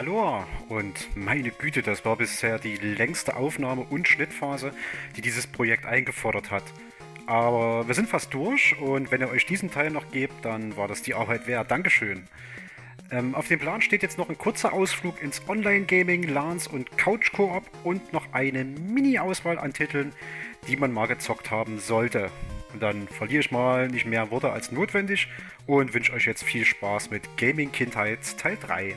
Aloha und meine Güte, das war bisher die längste Aufnahme und Schnittphase, die dieses Projekt eingefordert hat. Aber wir sind fast durch und wenn ihr euch diesen Teil noch gebt, dann war das die Arbeit wert. Dankeschön. Ähm, auf dem Plan steht jetzt noch ein kurzer Ausflug ins Online-Gaming, LANs und Couch-Koop und noch eine Mini-Auswahl an Titeln, die man mal gezockt haben sollte. Und dann verliere ich mal nicht mehr Worte als notwendig und wünsche euch jetzt viel Spaß mit Gaming Kindheit Teil 3.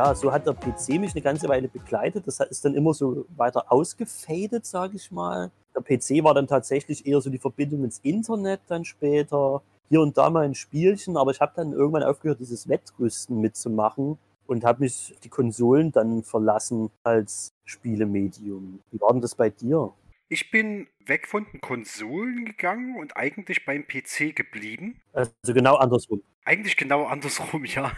ja, so hat der PC mich eine ganze Weile begleitet. Das ist dann immer so weiter ausgefadet, sage ich mal. Der PC war dann tatsächlich eher so die Verbindung ins Internet dann später. Hier und da mal ein Spielchen, aber ich habe dann irgendwann aufgehört, dieses Wettrüsten mitzumachen und habe mich die Konsolen dann verlassen als Spielemedium. Wie war denn das bei dir? Ich bin weg von den Konsolen gegangen und eigentlich beim PC geblieben. Also genau andersrum. Eigentlich genau andersrum, ja.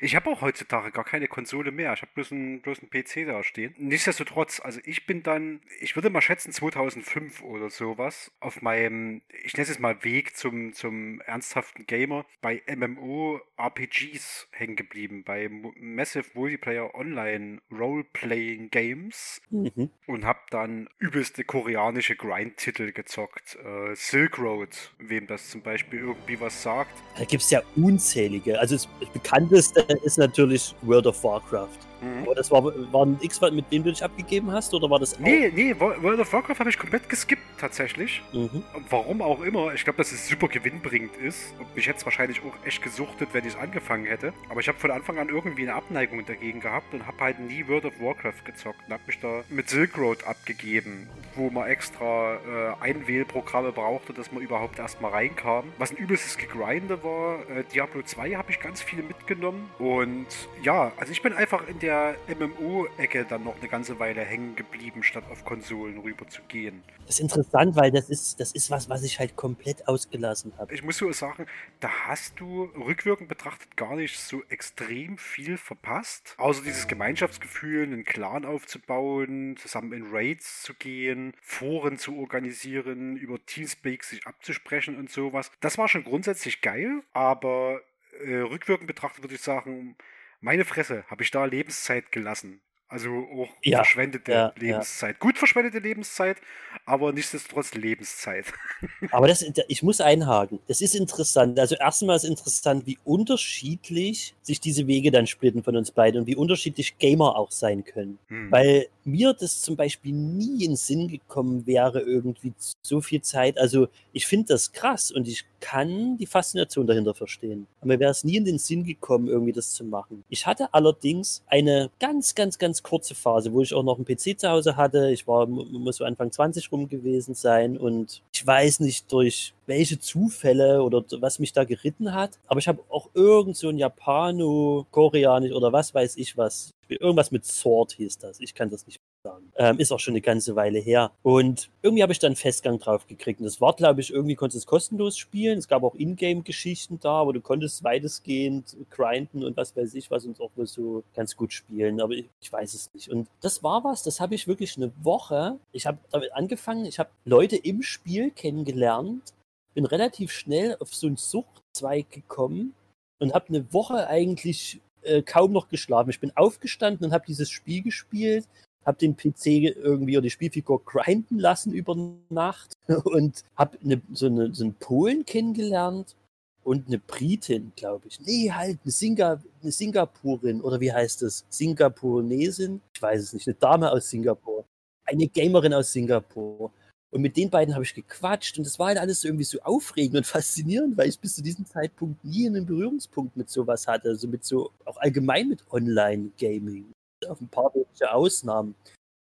ich habe auch heutzutage gar keine Konsole mehr. Ich habe bloß einen, bloß einen PC da stehen. Nichtsdestotrotz, also ich bin dann, ich würde mal schätzen 2005 oder sowas, auf meinem, ich nenne es mal Weg zum, zum ernsthaften Gamer, bei MMO-RPGs hängen geblieben, bei Massive Multiplayer Online Role-Playing Games mhm. und habe dann übelste koreanische Grind-Titel gezockt. Äh, Silk Road, wem das zum Beispiel irgendwie was sagt. Da gibt es ja unzählige. Also das bekannteste ist natürlich World of Warcraft. Mhm. Aber das war, war ein X, mit dem du dich abgegeben hast, oder war das auch? Nee, nee, World of Warcraft habe ich komplett geskippt, tatsächlich. Mhm. Warum auch immer. Ich glaube, dass es super gewinnbringend ist. Und mich hätte es wahrscheinlich auch echt gesuchtet, wenn ich es angefangen hätte. Aber ich habe von Anfang an irgendwie eine Abneigung dagegen gehabt und habe halt nie World of Warcraft gezockt und habe mich da mit Silk Road abgegeben, wo man extra äh, Einwählprogramme brauchte, dass man überhaupt erstmal reinkam. Was ein übelstes Gegrinde war. Äh, Diablo 2 habe ich ganz viele mitgenommen. Und ja, also ich bin einfach in der der MMO-Ecke dann noch eine ganze Weile hängen geblieben, statt auf Konsolen rüber zu gehen. Das ist interessant, weil das ist, das ist was, was ich halt komplett ausgelassen habe. Ich muss so sagen, da hast du rückwirkend betrachtet gar nicht so extrem viel verpasst. Außer dieses Gemeinschaftsgefühl, einen Clan aufzubauen, zusammen in Raids zu gehen, Foren zu organisieren, über Teamspeak sich abzusprechen und sowas. Das war schon grundsätzlich geil, aber äh, rückwirkend betrachtet würde ich sagen, meine Fresse, habe ich da Lebenszeit gelassen. Also auch ja, verschwendete ja, Lebenszeit. Ja. Gut verschwendete Lebenszeit, aber nichtsdestotrotz Lebenszeit. aber das, ich muss einhaken. Das ist interessant. Also erstmal ist interessant, wie unterschiedlich sich diese Wege dann splitten von uns beiden und wie unterschiedlich Gamer auch sein können. Hm. Weil mir das zum Beispiel nie in den Sinn gekommen wäre, irgendwie so viel Zeit. Also ich finde das krass und ich kann die Faszination dahinter verstehen. Aber mir wäre es nie in den Sinn gekommen, irgendwie das zu machen. Ich hatte allerdings eine ganz, ganz, ganz kurze Phase, wo ich auch noch einen PC zu Hause hatte. Ich war, muss so Anfang 20 rum gewesen sein und ich weiß nicht durch welche Zufälle oder was mich da geritten hat. Aber ich habe auch irgend so ein Japano, Koreanisch oder was weiß ich was. Irgendwas mit Sword hieß das. Ich kann das nicht sagen. Ähm, ist auch schon eine ganze Weile her. Und irgendwie habe ich dann Festgang drauf gekriegt. Und das war, glaube ich, irgendwie konntest du es kostenlos spielen. Es gab auch Ingame-Geschichten da, aber du konntest weitestgehend grinden und was weiß ich was und auch nur so ganz gut spielen. Aber ich, ich weiß es nicht. Und das war was, das habe ich wirklich eine Woche. Ich habe damit angefangen, ich habe Leute im Spiel kennengelernt, bin relativ schnell auf so einen Suchtzweig gekommen und habe eine Woche eigentlich äh, kaum noch geschlafen. Ich bin aufgestanden und habe dieses Spiel gespielt, habe den PC irgendwie oder die Spielfigur grinden lassen über Nacht und habe eine, so, eine, so einen Polen kennengelernt und eine Britin, glaube ich. Nee, halt, eine, Singa, eine Singapurin oder wie heißt das? Singapuresin? Ich weiß es nicht. Eine Dame aus Singapur. Eine Gamerin aus Singapur. Und mit den beiden habe ich gequatscht und das war halt alles irgendwie so aufregend und faszinierend, weil ich bis zu diesem Zeitpunkt nie einen Berührungspunkt mit sowas hatte. Also mit so, auch allgemein mit Online-Gaming. Auf ein paar wenige Ausnahmen.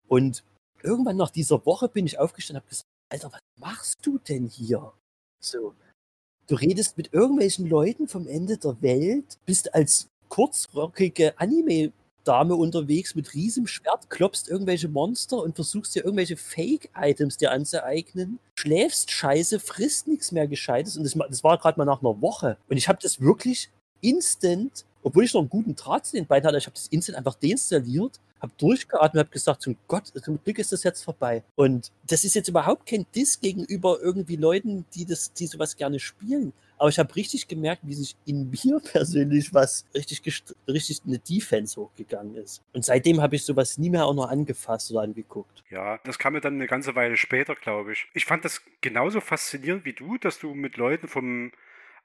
Und irgendwann nach dieser Woche bin ich aufgestanden und habe gesagt, Alter, was machst du denn hier? So. Du redest mit irgendwelchen Leuten vom Ende der Welt, bist als kurzrockige Anime Dame unterwegs mit riesigem Schwert, klopfst irgendwelche Monster und versuchst dir irgendwelche Fake-Items dir anzueignen, schläfst scheiße, frisst nichts mehr Gescheites und das, das war gerade mal nach einer Woche. Und ich habe das wirklich instant, obwohl ich noch einen guten Draht zu den beiden hatte, ich habe das instant einfach deinstalliert habe durchgeatmet, habe gesagt, zum Gott, zum Glück ist das jetzt vorbei. Und das ist jetzt überhaupt kein Diss gegenüber irgendwie Leuten, die das, die sowas gerne spielen. Aber ich habe richtig gemerkt, wie sich in mir persönlich was richtig, richtig eine Defense hochgegangen ist. Und seitdem habe ich sowas nie mehr auch noch angefasst oder angeguckt. Ja, das kam mir dann eine ganze Weile später, glaube ich. Ich fand das genauso faszinierend wie du, dass du mit Leuten vom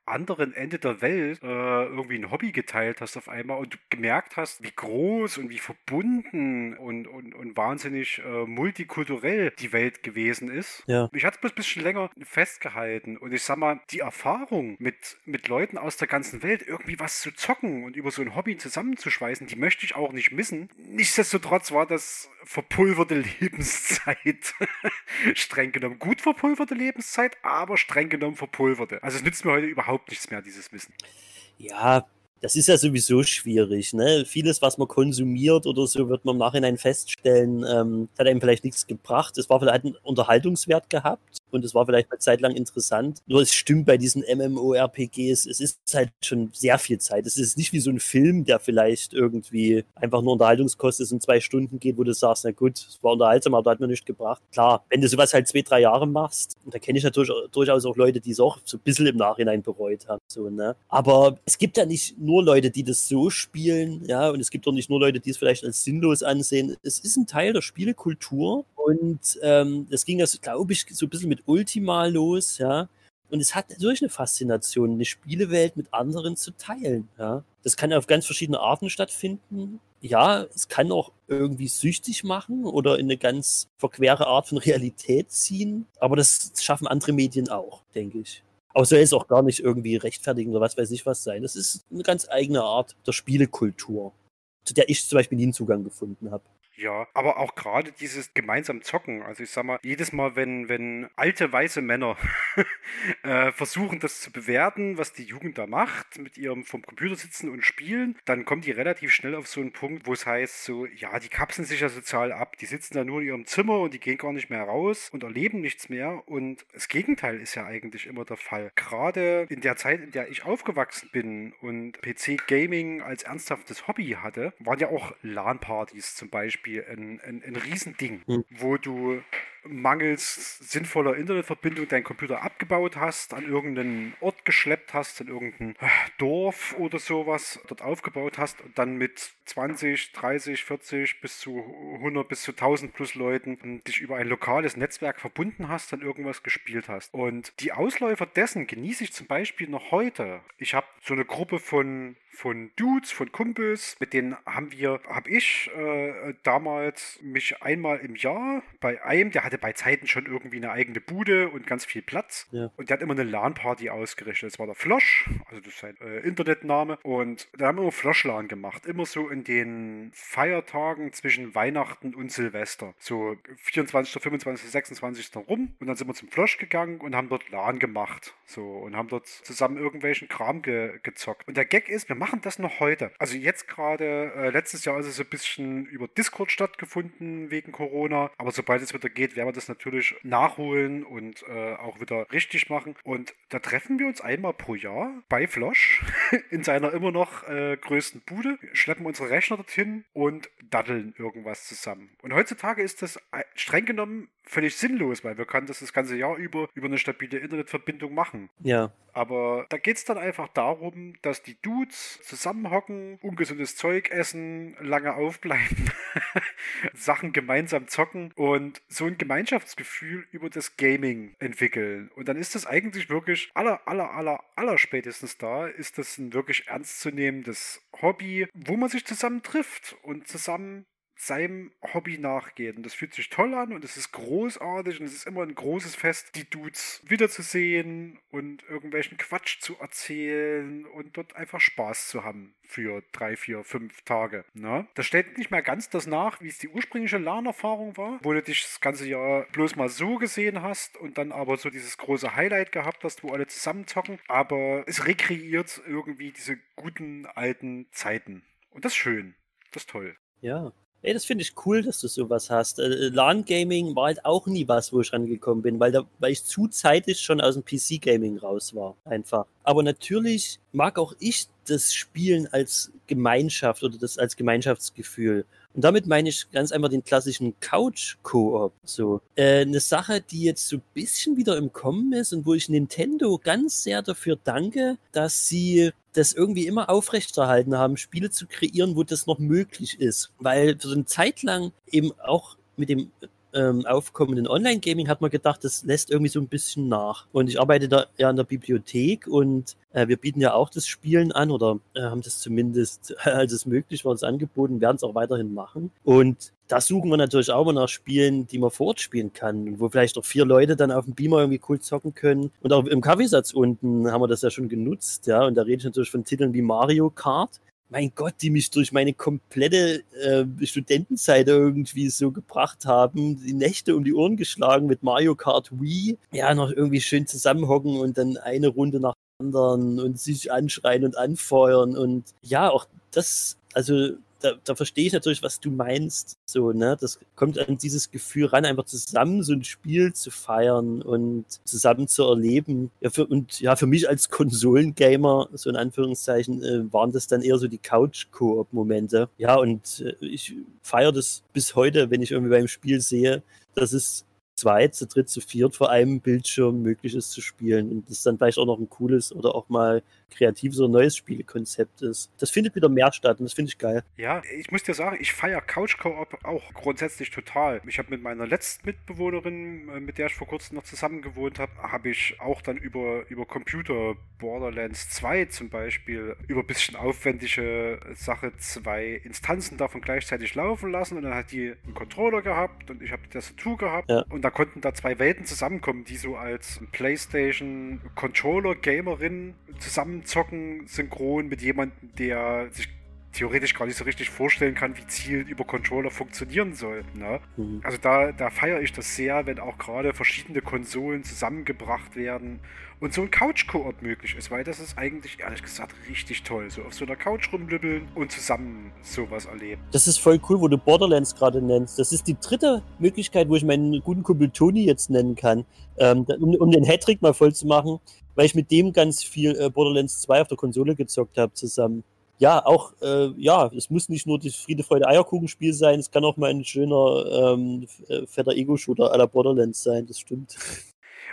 anderen Ende der Welt äh, irgendwie ein Hobby geteilt hast auf einmal und du gemerkt hast, wie groß und wie verbunden und, und, und wahnsinnig äh, multikulturell die Welt gewesen ist. Ja. Ich hatte es ein bisschen länger festgehalten und ich sag mal, die Erfahrung mit, mit Leuten aus der ganzen Welt irgendwie was zu zocken und über so ein Hobby zusammenzuschweißen, die möchte ich auch nicht missen. Nichtsdestotrotz war das verpulverte Lebenszeit. streng genommen gut verpulverte Lebenszeit, aber streng genommen verpulverte. Also es nützt mir heute überhaupt nichts mehr, dieses Wissen. Ja, das ist ja sowieso schwierig. Ne? Vieles, was man konsumiert oder so, wird man im Nachhinein feststellen, ähm, hat einem vielleicht nichts gebracht. Es war vielleicht einen Unterhaltungswert gehabt und es war vielleicht eine Zeit lang interessant. Nur es stimmt bei diesen MMORPGs, es ist halt schon sehr viel Zeit. Es ist nicht wie so ein Film, der vielleicht irgendwie einfach nur Unterhaltungskost ist und zwei Stunden geht, wo du sagst, na gut, es war unterhaltsam, aber da hat mir nichts gebracht. Klar, wenn du sowas halt zwei, drei Jahre machst, und da kenne ich natürlich durchaus auch Leute, die es auch so ein bisschen im Nachhinein bereut haben. So, ne? Aber es gibt ja nicht nur Leute, die das so spielen, ja, und es gibt auch nicht nur Leute, die es vielleicht als sinnlos ansehen. Es ist ein Teil der Spielekultur und ähm, das ging das, glaube ich, so ein bisschen mit Ultima los, ja. Und es hat natürlich eine Faszination, eine Spielewelt mit anderen zu teilen, ja. Das kann auf ganz verschiedene Arten stattfinden. Ja, es kann auch irgendwie süchtig machen oder in eine ganz verquere Art von Realität ziehen. Aber das schaffen andere Medien auch, denke ich. Aber soll es auch gar nicht irgendwie rechtfertigen oder was weiß ich was sein. Das ist eine ganz eigene Art der Spielekultur, zu der ich zum Beispiel nie einen Zugang gefunden habe. Ja, aber auch gerade dieses gemeinsam Zocken. Also ich sag mal, jedes Mal, wenn, wenn alte weiße Männer äh, versuchen, das zu bewerten, was die Jugend da macht, mit ihrem vom Computer sitzen und spielen, dann kommen die relativ schnell auf so einen Punkt, wo es heißt, so, ja, die kapseln sich ja sozial ab. Die sitzen da nur in ihrem Zimmer und die gehen gar nicht mehr raus und erleben nichts mehr. Und das Gegenteil ist ja eigentlich immer der Fall. Gerade in der Zeit, in der ich aufgewachsen bin und PC-Gaming als ernsthaftes Hobby hatte, waren ja auch LAN-Partys zum Beispiel Beispiel ein, ein, ein Riesending, mhm. wo du mangels sinnvoller Internetverbindung deinen Computer abgebaut hast, an irgendeinen Ort geschleppt hast, in irgendein äh, Dorf oder sowas dort aufgebaut hast und dann mit 20, 30, 40 bis zu 100 bis zu 1000 plus Leuten dich über ein lokales Netzwerk verbunden hast, dann irgendwas gespielt hast. Und die Ausläufer dessen genieße ich zum Beispiel noch heute. Ich habe so eine Gruppe von von Dudes, von Kumpels, mit denen haben wir, habe ich äh, damals mich einmal im Jahr bei einem, der hatte bei Zeiten schon irgendwie eine eigene Bude und ganz viel Platz. Ja. Und der hat immer eine LAN-Party ausgerichtet. Das war der Flosch, also das ist sein äh, Internetname. Und da haben wir immer Flosch-LAN gemacht. Immer so in den Feiertagen zwischen Weihnachten und Silvester. So 24., 25., 26. rum. Und dann sind wir zum Flosch gegangen und haben dort LAN gemacht. So und haben dort zusammen irgendwelchen Kram ge gezockt. Und der Gag ist, wir machen das noch heute. Also jetzt gerade, äh, letztes Jahr ist es ein bisschen über Discord stattgefunden wegen Corona. Aber sobald es wieder geht, werden wir das natürlich nachholen und äh, auch wieder richtig machen. Und da treffen wir uns einmal pro Jahr bei Flosch in seiner immer noch äh, größten Bude, schleppen unsere Rechner dorthin und daddeln irgendwas zusammen. Und heutzutage ist das äh, streng genommen völlig sinnlos, weil wir können das das ganze Jahr über über eine stabile Internetverbindung machen. Ja. Aber da geht es dann einfach darum, dass die Dudes zusammenhocken, ungesundes Zeug essen, lange aufbleiben, Sachen gemeinsam zocken und so ein Gemeinschaftsgefühl über das Gaming entwickeln. Und dann ist das eigentlich wirklich aller, aller, aller, aller spätestens da, ist das ein wirklich ernstzunehmendes Hobby, wo man sich zusammen trifft und zusammen seinem Hobby nachgeht. Und das fühlt sich toll an und es ist großartig und es ist immer ein großes Fest, die Dudes wiederzusehen und irgendwelchen Quatsch zu erzählen und dort einfach Spaß zu haben für drei, vier, fünf Tage. Ne? Das stellt nicht mehr ganz das nach, wie es die ursprüngliche LAN-Erfahrung war, wo du dich das ganze Jahr bloß mal so gesehen hast und dann aber so dieses große Highlight gehabt hast, wo alle zusammen zocken. Aber es rekreiert irgendwie diese guten alten Zeiten. Und das ist schön. Das ist toll. Ja, Ey, das finde ich cool, dass du sowas hast. Äh, LAN-Gaming war halt auch nie was, wo ich rangekommen bin, weil, da, weil ich zu zeitig schon aus dem PC-Gaming raus war. Einfach. Aber natürlich mag auch ich das Spielen als Gemeinschaft oder das als Gemeinschaftsgefühl. Und damit meine ich ganz einfach den klassischen Couch-Koop. So. Äh, eine Sache, die jetzt so ein bisschen wieder im Kommen ist und wo ich Nintendo ganz sehr dafür danke, dass sie das irgendwie immer aufrechterhalten haben, Spiele zu kreieren, wo das noch möglich ist. Weil für so eine Zeit lang eben auch mit dem ähm, aufkommenden Online-Gaming hat man gedacht, das lässt irgendwie so ein bisschen nach. Und ich arbeite da ja in der Bibliothek und äh, wir bieten ja auch das Spielen an oder äh, haben das zumindest, als es möglich war, uns angeboten, werden es auch weiterhin machen. Und da suchen wir natürlich auch mal nach Spielen, die man vor Ort spielen kann, wo vielleicht auch vier Leute dann auf dem Beamer irgendwie cool zocken können. Und auch im Kaffeesatz unten haben wir das ja schon genutzt, ja. Und da rede ich natürlich von Titeln wie Mario Kart, mein Gott, die mich durch meine komplette äh, Studentenzeit irgendwie so gebracht haben, die Nächte um die Ohren geschlagen mit Mario Kart Wii, ja, noch irgendwie schön zusammenhocken und dann eine Runde nach anderen und sich anschreien und anfeuern und ja, auch das, also da, da verstehe ich natürlich, was du meinst. So, ne? Das kommt an dieses Gefühl ran, einfach zusammen so ein Spiel zu feiern und zusammen zu erleben. Ja, für, und ja, für mich als Konsolengamer, so in Anführungszeichen, äh, waren das dann eher so die Couch-Koop-Momente. Ja, und äh, ich feiere das bis heute, wenn ich irgendwie beim Spiel sehe, dass es zweit, zu dritt, zu viert vor einem Bildschirm möglich ist zu spielen und das dann vielleicht auch noch ein cooles oder auch mal kreatives oder neues Spielkonzept ist. Das findet wieder mehr statt und das finde ich geil. Ja, ich muss dir sagen, ich feiere Couch Co-op auch grundsätzlich total. Ich habe mit meiner letzten Mitbewohnerin, äh, mit der ich vor kurzem noch zusammen gewohnt habe, habe ich auch dann über, über Computer Borderlands 2 zum Beispiel über ein bisschen aufwendige Sache zwei Instanzen davon gleichzeitig laufen lassen und dann hat die einen Controller gehabt und ich habe die Tastatur gehabt ja. und da konnten da zwei Welten zusammenkommen, die so als PlayStation Controller Gamerin zusammenzocken synchron mit jemandem, der sich theoretisch gar nicht so richtig vorstellen kann, wie Ziel über Controller funktionieren soll. Ne? Mhm. Also da, da feiere ich das sehr, wenn auch gerade verschiedene Konsolen zusammengebracht werden und so ein Couch-Koop möglich ist, weil das ist eigentlich, ehrlich gesagt, richtig toll. So auf so einer Couch rumlübbeln und zusammen sowas erleben. Das ist voll cool, wo du Borderlands gerade nennst. Das ist die dritte Möglichkeit, wo ich meinen guten Kumpel Tony jetzt nennen kann, ähm, um, um den Hattrick mal voll zu machen, weil ich mit dem ganz viel äh, Borderlands 2 auf der Konsole gezockt habe zusammen ja, auch, äh, ja, es muss nicht nur das Friede, Freude, Eierkuchenspiel sein, es kann auch mal ein schöner, ähm, äh, fetter Ego-Shooter à la Borderlands sein, das stimmt.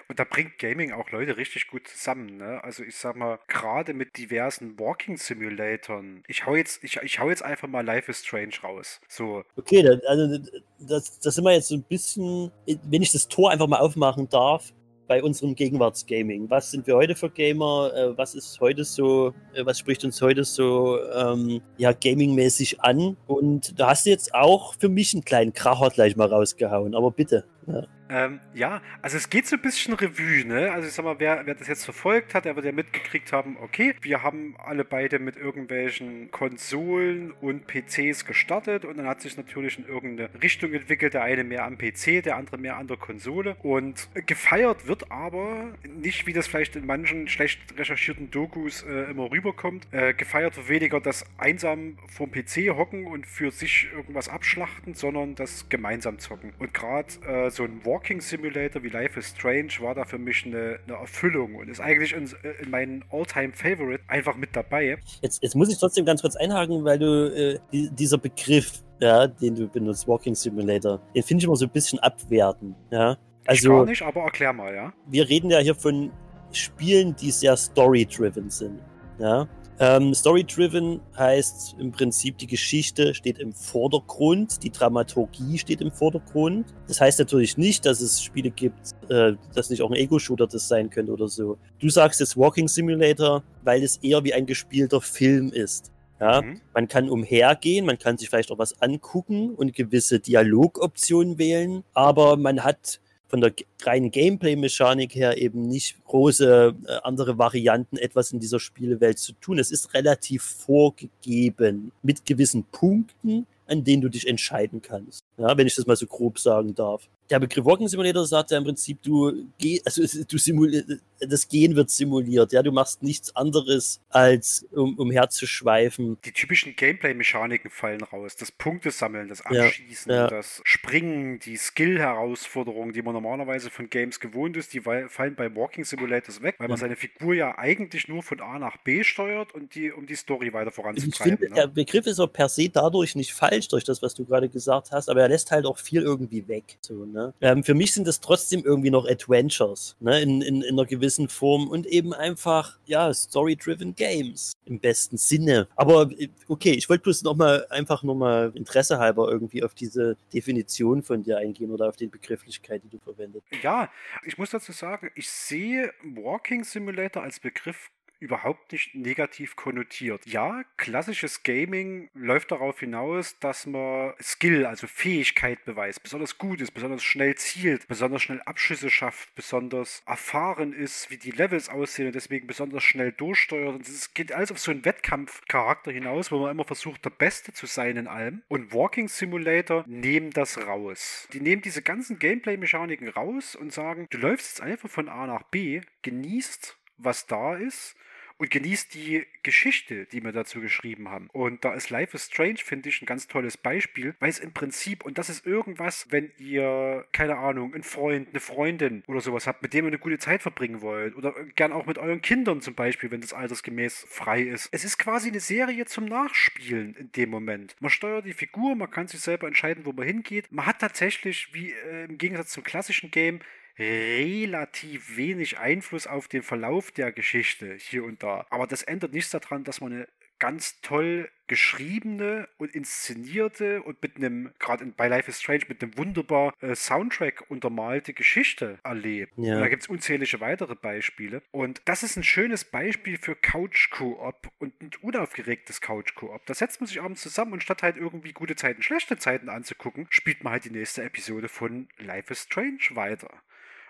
Und da bringt Gaming auch Leute richtig gut zusammen. Ne? Also ich sag mal, gerade mit diversen Walking Simulatoren. Ich hau jetzt, ich, ich hau jetzt einfach mal Life is Strange raus. So. Okay, also das, das sind wir jetzt so ein bisschen, wenn ich das Tor einfach mal aufmachen darf, bei unserem Gegenwartsgaming. Was sind wir heute für Gamer? Äh, was ist heute so, äh, was spricht uns heute so ähm, ja, gamingmäßig an? Und da hast du jetzt auch für mich einen kleinen Kracher gleich mal rausgehauen, aber bitte. Ja. Ähm, ja, also es geht so ein bisschen Revue, ne? Also ich sag mal, wer, wer das jetzt verfolgt hat, der wird ja mitgekriegt haben, okay, wir haben alle beide mit irgendwelchen Konsolen und PCs gestartet und dann hat sich natürlich in irgendeine Richtung entwickelt, der eine mehr am PC, der andere mehr an der Konsole und gefeiert wird aber nicht, wie das vielleicht in manchen schlecht recherchierten Dokus äh, immer rüberkommt, äh, gefeiert wird weniger das einsam vom PC hocken und für sich irgendwas abschlachten, sondern das gemeinsam zocken. Und gerade äh, so ein Walking Simulator wie Life is Strange war da für mich eine, eine Erfüllung und ist eigentlich in, in meinen All-Time Favorite einfach mit dabei. Jetzt, jetzt muss ich trotzdem ganz kurz einhaken, weil du äh, die, dieser Begriff, ja, den du benutzt, Walking Simulator, den finde ich immer so ein bisschen abwerten. Ja? Also, ich gar nicht, aber erklär mal, ja. Wir reden ja hier von Spielen, die sehr story-driven sind. Ja? Ähm, Story-driven heißt im Prinzip, die Geschichte steht im Vordergrund, die Dramaturgie steht im Vordergrund. Das heißt natürlich nicht, dass es Spiele gibt, äh, dass nicht auch ein Ego-Shooter das sein könnte oder so. Du sagst jetzt Walking Simulator, weil es eher wie ein gespielter Film ist. Ja, mhm. Man kann umhergehen, man kann sich vielleicht auch was angucken und gewisse Dialogoptionen wählen, aber man hat von der reinen Gameplay-Mechanik her eben nicht große äh, andere Varianten, etwas in dieser Spielewelt zu tun. Es ist relativ vorgegeben mit gewissen Punkten, an denen du dich entscheiden kannst. Ja, wenn ich das mal so grob sagen darf der Begriff Walking Simulator sagt ja im Prinzip, du geh, also du simulierst, das Gehen wird simuliert, ja, du machst nichts anderes als um, umherzuschweifen. Die typischen Gameplay-Mechaniken fallen raus. Das Punktesammeln, das Abschießen, ja, ja. das Springen, die Skill-Herausforderungen, die man normalerweise von Games gewohnt ist, die fallen bei Walking Simulators weg, weil man seine Figur ja eigentlich nur von A nach B steuert und die, um die Story weiter voranzutreiben. Ich finde, ne? der Begriff ist auch per se dadurch nicht falsch, durch das, was du gerade gesagt hast, aber er lässt halt auch viel irgendwie weg. So, Ne? Ähm, für mich sind es trotzdem irgendwie noch Adventures ne? in, in, in einer gewissen Form und eben einfach, ja, Story-driven Games im besten Sinne. Aber äh, okay, ich wollte bloß nochmal einfach nochmal Interesse halber irgendwie auf diese Definition von dir eingehen oder auf die Begrifflichkeit, die du verwendet. Ja, ich muss dazu sagen, ich sehe Walking Simulator als Begriff überhaupt nicht negativ konnotiert. Ja, klassisches Gaming läuft darauf hinaus, dass man Skill, also Fähigkeit beweist, besonders gut ist, besonders schnell zielt, besonders schnell Abschüsse schafft, besonders erfahren ist, wie die Levels aussehen und deswegen besonders schnell durchsteuert. Und es geht alles auf so einen Wettkampfcharakter hinaus, wo man immer versucht, der Beste zu sein in allem. Und Walking Simulator nehmen das raus. Die nehmen diese ganzen Gameplay-Mechaniken raus und sagen, du läufst jetzt einfach von A nach B, genießt was da ist und genießt die Geschichte, die wir dazu geschrieben haben. Und da ist Life is Strange, finde ich, ein ganz tolles Beispiel, weil es im Prinzip, und das ist irgendwas, wenn ihr, keine Ahnung, einen Freund, eine Freundin oder sowas habt, mit dem ihr eine gute Zeit verbringen wollt, oder gern auch mit euren Kindern zum Beispiel, wenn das altersgemäß frei ist. Es ist quasi eine Serie zum Nachspielen in dem Moment. Man steuert die Figur, man kann sich selber entscheiden, wo man hingeht. Man hat tatsächlich, wie äh, im Gegensatz zum klassischen Game, relativ wenig Einfluss auf den Verlauf der Geschichte hier und da. Aber das ändert nichts daran, dass man eine ganz toll geschriebene und inszenierte und mit einem, gerade bei Life is Strange, mit einem wunderbar äh, Soundtrack untermalte Geschichte erlebt. Ja. Da gibt es unzählige weitere Beispiele. Und das ist ein schönes Beispiel für Couch-Koop und ein unaufgeregtes Couch-Koop. Da setzt man sich abends zusammen und statt halt irgendwie gute Zeiten, schlechte Zeiten anzugucken, spielt man halt die nächste Episode von Life is Strange weiter.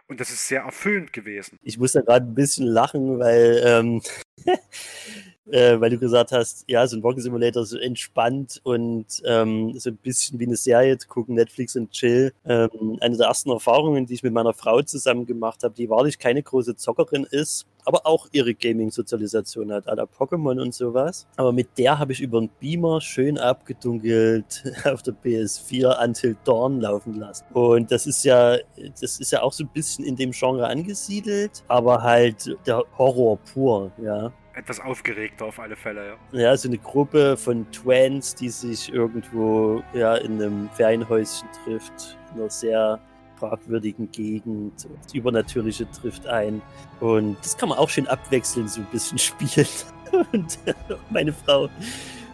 Und das ist sehr erfüllend gewesen. Ich muss da gerade ein bisschen lachen, weil, ähm, äh, weil du gesagt hast, ja, so ein Walking Simulator so entspannt und ähm, so ein bisschen wie eine Serie zu gucken, Netflix und Chill. Ähm, eine der ersten Erfahrungen, die ich mit meiner Frau zusammen gemacht habe, die wahrlich keine große Zockerin ist, aber auch ihre Gaming-Sozialisation hat, la Pokémon und sowas. Aber mit der habe ich über einen Beamer schön abgedunkelt auf der PS4 Until Dawn laufen lassen. Und das ist ja, das ist ja auch so ein bisschen in dem Genre angesiedelt, aber halt der Horror pur, ja etwas aufgeregter auf alle Fälle, ja. Ja, so eine Gruppe von Twins, die sich irgendwo ja, in einem Ferienhäuschen trifft, in einer sehr fragwürdigen Gegend. Das Übernatürliche trifft ein. Und das kann man auch schön abwechselnd so ein bisschen spielen. Und meine Frau,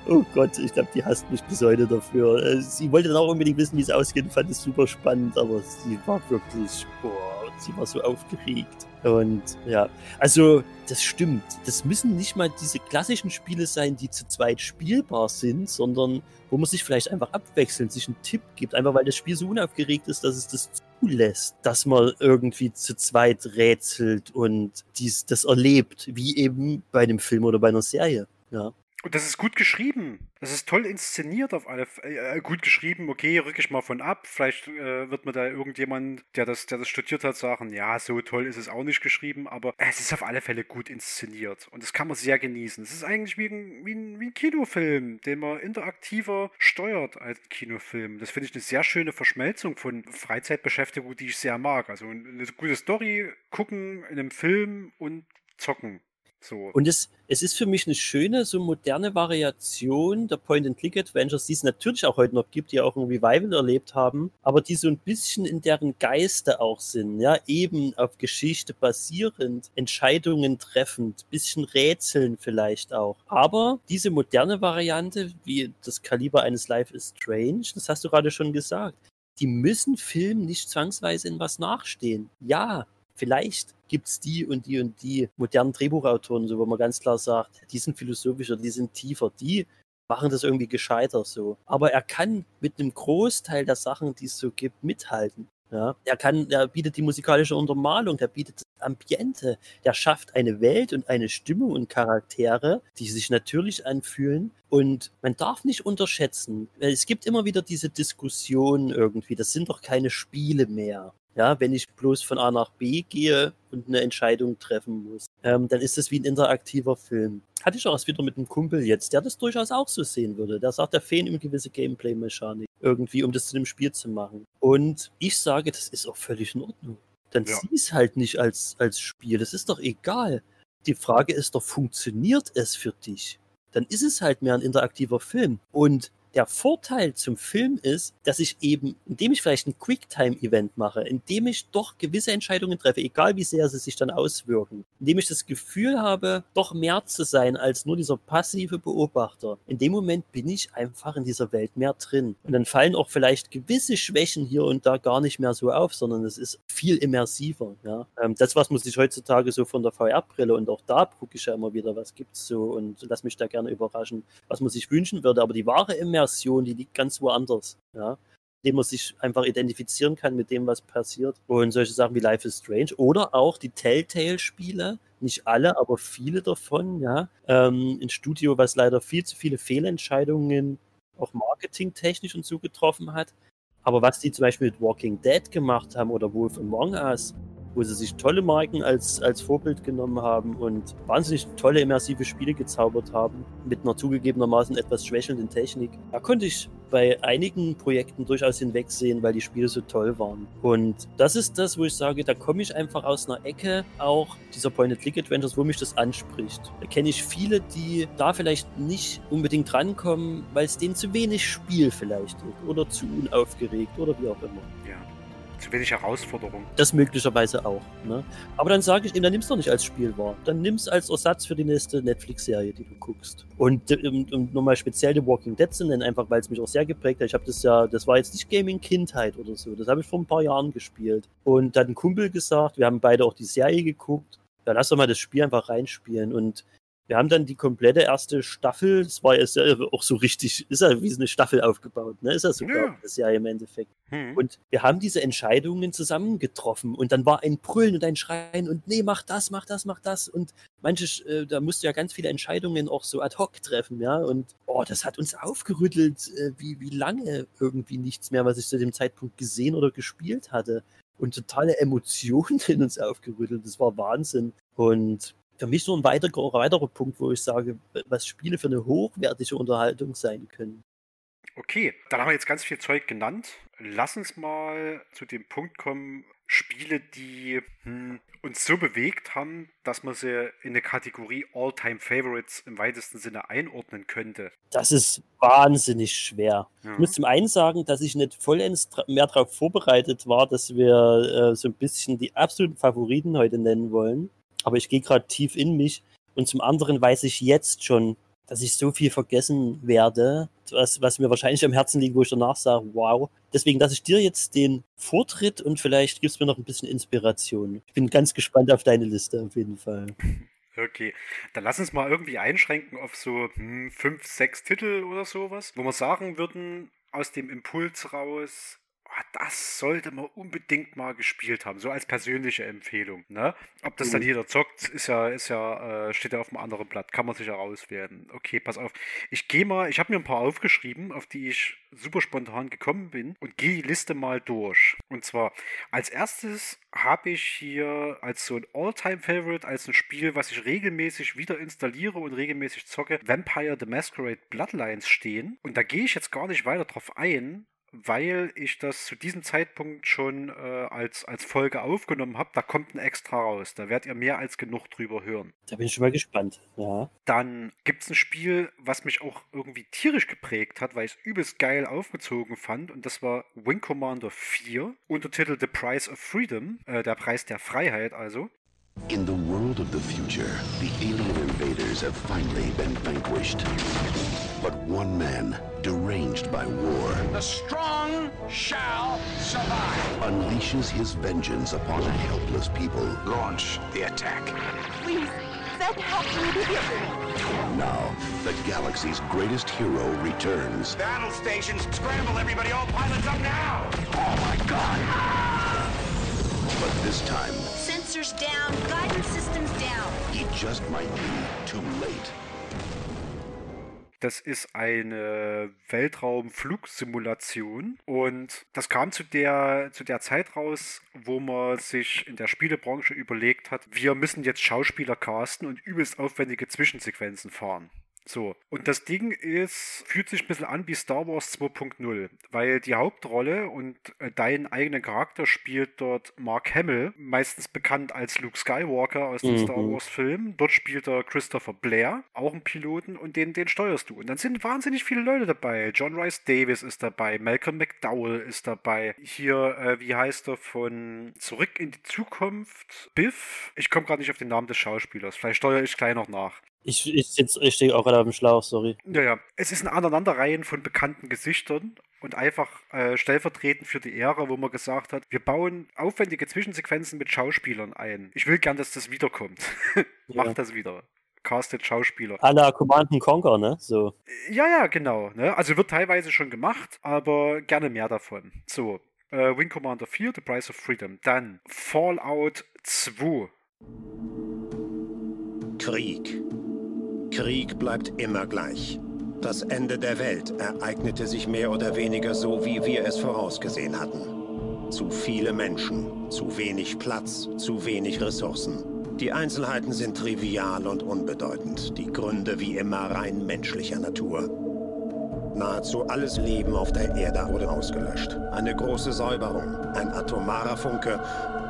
oh Gott, ich glaube, die hasst mich bis heute dafür. Äh, sie wollte dann auch unbedingt wissen, wie es ausgeht fand es super spannend, aber sie war wirklich, boah, sie war so aufgeregt. Und ja, also das stimmt. Das müssen nicht mal diese klassischen Spiele sein, die zu zweit spielbar sind, sondern wo man sich vielleicht einfach abwechselnd sich einen Tipp gibt, einfach weil das Spiel so unaufgeregt ist, dass es das zulässt, dass man irgendwie zu zweit rätselt und dies, das erlebt, wie eben bei einem Film oder bei einer Serie. Ja. Und das ist gut geschrieben. Das ist toll inszeniert auf alle äh, äh, gut geschrieben. Okay, rücke ich mal von ab. Vielleicht äh, wird mir da irgendjemand, der das, der das studiert hat, sagen, ja, so toll ist es auch nicht geschrieben, aber es ist auf alle Fälle gut inszeniert. Und das kann man sehr genießen. Es ist eigentlich wie ein, wie ein, wie ein Kinofilm, den man interaktiver steuert als ein Kinofilm. Das finde ich eine sehr schöne Verschmelzung von Freizeitbeschäftigung, die ich sehr mag. Also eine gute Story gucken in einem Film und zocken. So. Und es, es ist für mich eine schöne, so moderne Variation der Point-and-Click-Adventures, die es natürlich auch heute noch gibt, die auch ein Revival erlebt haben, aber die so ein bisschen in deren Geiste auch sind, ja, eben auf Geschichte basierend, Entscheidungen treffend, bisschen rätseln vielleicht auch. Aber diese moderne Variante, wie das Kaliber eines Life is Strange, das hast du gerade schon gesagt, die müssen Filmen nicht zwangsweise in was nachstehen. Ja, vielleicht gibt es die und die und die modernen Drehbuchautoren, so wo man ganz klar sagt, die sind philosophischer, die sind tiefer, die machen das irgendwie gescheiter so. Aber er kann mit einem Großteil der Sachen, die es so gibt, mithalten. Ja, er kann, er bietet die musikalische Untermalung, der bietet das Ambiente, der schafft eine Welt und eine Stimmung und Charaktere, die sich natürlich anfühlen. Und man darf nicht unterschätzen, es gibt immer wieder diese Diskussion irgendwie, das sind doch keine Spiele mehr. Ja, wenn ich bloß von A nach B gehe und eine Entscheidung treffen muss, ähm, dann ist das wie ein interaktiver Film. Hatte ich auch erst wieder mit einem Kumpel jetzt, der das durchaus auch so sehen würde. Der sagt, da fehlen ihm gewisse Gameplay-Mechanik irgendwie, um das zu einem Spiel zu machen. Und ich sage, das ist auch völlig in Ordnung. Dann ja. sieh es halt nicht als, als Spiel. Das ist doch egal. Die Frage ist doch, funktioniert es für dich? Dann ist es halt mehr ein interaktiver Film. Und der Vorteil zum Film ist, dass ich eben, indem ich vielleicht ein Quicktime-Event mache, indem ich doch gewisse Entscheidungen treffe, egal wie sehr sie sich dann auswirken, indem ich das Gefühl habe, doch mehr zu sein als nur dieser passive Beobachter, in dem Moment bin ich einfach in dieser Welt mehr drin. Und dann fallen auch vielleicht gewisse Schwächen hier und da gar nicht mehr so auf, sondern es ist viel immersiver. Ja? Ähm, das, was man sich heutzutage so von der VR-Brille und auch da gucke ich ja immer wieder, was gibt es so und lass mich da gerne überraschen, was man sich wünschen würde. Aber die wahre Immersion Immersion, die liegt ganz woanders. Ja? Indem man sich einfach identifizieren kann mit dem, was passiert. Und solche Sachen wie Life is Strange oder auch die Telltale-Spiele, nicht alle, aber viele davon, ja. Ähm, ein Studio, was leider viel zu viele Fehlentscheidungen auch marketingtechnisch und so getroffen hat. Aber was die zum Beispiel mit Walking Dead gemacht haben oder Wolf Among Us, wo sie sich tolle Marken als, als Vorbild genommen haben und wahnsinnig tolle immersive Spiele gezaubert haben, mit einer zugegebenermaßen etwas schwächelnden Technik. Da konnte ich bei einigen Projekten durchaus hinwegsehen, weil die Spiele so toll waren. Und das ist das, wo ich sage, da komme ich einfach aus einer Ecke auch dieser Point-and-Click-Adventures, wo mich das anspricht. Da kenne ich viele, die da vielleicht nicht unbedingt rankommen, weil es denen zu wenig Spiel vielleicht ist oder zu unaufgeregt oder wie auch immer. Ja zu wenig Herausforderung. Das möglicherweise auch. Ne? Aber dann sage ich ihm, dann nimm's doch nicht als Spiel wahr. Dann nimm's als Ersatz für die nächste Netflix-Serie, die du guckst. Und um, um nochmal speziell The Walking Dead zu nennen, einfach weil es mich auch sehr geprägt hat. Ich habe das ja, das war jetzt nicht Gaming-Kindheit oder so. Das habe ich vor ein paar Jahren gespielt. Und da hat ein Kumpel gesagt, wir haben beide auch die Serie geguckt. Ja, lass doch mal das Spiel einfach reinspielen. Und wir haben dann die komplette erste Staffel, das war ja auch so richtig, ist ja wie so eine Staffel aufgebaut, ne? Ist ja sogar ja. das ja im Endeffekt. Hm. Und wir haben diese Entscheidungen zusammen getroffen und dann war ein Brüllen und ein Schreien und nee, mach das, mach das, mach das und manche, äh, da musst du ja ganz viele Entscheidungen auch so ad hoc treffen, ja und oh, das hat uns aufgerüttelt, äh, wie, wie lange irgendwie nichts mehr, was ich zu dem Zeitpunkt gesehen oder gespielt hatte und totale Emotionen in uns aufgerüttelt, das war Wahnsinn und für mich so ein weiterer, weiterer Punkt, wo ich sage, was Spiele für eine hochwertige Unterhaltung sein können. Okay, dann haben wir jetzt ganz viel Zeug genannt. Lass uns mal zu dem Punkt kommen, Spiele, die hm, uns so bewegt haben, dass man sie in eine Kategorie All-Time Favorites im weitesten Sinne einordnen könnte. Das ist wahnsinnig schwer. Ja. Ich muss zum einen sagen, dass ich nicht vollends mehr darauf vorbereitet war, dass wir äh, so ein bisschen die absoluten Favoriten heute nennen wollen aber ich gehe gerade tief in mich. Und zum anderen weiß ich jetzt schon, dass ich so viel vergessen werde, was, was mir wahrscheinlich am Herzen liegt, wo ich danach sage, wow. Deswegen lasse ich dir jetzt den Vortritt und vielleicht gibst du mir noch ein bisschen Inspiration. Ich bin ganz gespannt auf deine Liste auf jeden Fall. Okay, dann lass uns mal irgendwie einschränken auf so hm, fünf, sechs Titel oder sowas, wo wir sagen würden, aus dem Impuls raus, das sollte man unbedingt mal gespielt haben, so als persönliche Empfehlung. Ne? Ob das mhm. dann jeder zockt, ist ja, ist ja, äh, steht ja auf einem anderen Blatt, kann man sich ja auswerten. Okay, pass auf. Ich gehe mal, ich habe mir ein paar aufgeschrieben, auf die ich super spontan gekommen bin und gehe die Liste mal durch. Und zwar als erstes habe ich hier als so ein All-Time-Favorite, als ein Spiel, was ich regelmäßig wieder installiere und regelmäßig zocke, Vampire the Masquerade Bloodlines stehen. Und da gehe ich jetzt gar nicht weiter drauf ein, weil ich das zu diesem Zeitpunkt schon äh, als, als Folge aufgenommen habe. Da kommt ein extra raus. Da werdet ihr mehr als genug drüber hören. Da bin ich schon mal gespannt. Ja. Dann gibt es ein Spiel, was mich auch irgendwie tierisch geprägt hat, weil ich es übelst geil aufgezogen fand. Und das war Wing Commander 4, Untertitel The Price of Freedom, äh, der Preis der Freiheit also. In the world of the future, the alien invaders have finally been vanquished. But one man, deranged by war, the strong shall survive, unleashes his vengeance upon a helpless people. Launch the attack. Please, What happened to you? Now, the galaxy's greatest hero returns. Battle stations, scramble everybody, all pilots up now! Oh my god! But this time... Sensors down, guidance systems down. He just might be too late. Das ist eine Weltraumflugsimulation und das kam zu der, zu der Zeit raus, wo man sich in der Spielebranche überlegt hat, wir müssen jetzt Schauspieler casten und übelst aufwendige Zwischensequenzen fahren. So, und das Ding ist, fühlt sich ein bisschen an wie Star Wars 2.0, weil die Hauptrolle und äh, deinen eigenen Charakter spielt dort Mark Hamill, meistens bekannt als Luke Skywalker aus dem mhm. Star Wars Film. Dort spielt er Christopher Blair, auch einen Piloten, und den, den steuerst du. Und dann sind wahnsinnig viele Leute dabei. John Rice Davis ist dabei, Malcolm McDowell ist dabei. Hier, äh, wie heißt er von Zurück in die Zukunft? Biff? Ich komme gerade nicht auf den Namen des Schauspielers. Vielleicht steuere ich gleich noch nach. Ich, ich, ich stehe auch gerade auf dem Schlauch, sorry. Ja, ja. Es ist eine Aneinanderreihen von bekannten Gesichtern und einfach äh, stellvertretend für die Ära, wo man gesagt hat, wir bauen aufwendige Zwischensequenzen mit Schauspielern ein. Ich will gern, dass das wiederkommt. Macht ja. das wieder castet Schauspieler. A la Command Conquer, ne? So. Ja, ja, genau. Ne? Also wird teilweise schon gemacht, aber gerne mehr davon. So, äh, Wing Commander 4, The Price of Freedom. Dann Fallout 2. Krieg. Krieg bleibt immer gleich. Das Ende der Welt ereignete sich mehr oder weniger so, wie wir es vorausgesehen hatten. Zu viele Menschen, zu wenig Platz, zu wenig Ressourcen. Die Einzelheiten sind trivial und unbedeutend, die Gründe wie immer rein menschlicher Natur. Nahezu alles Leben auf der Erde wurde ausgelöscht. Eine große Säuberung, ein atomarer Funke,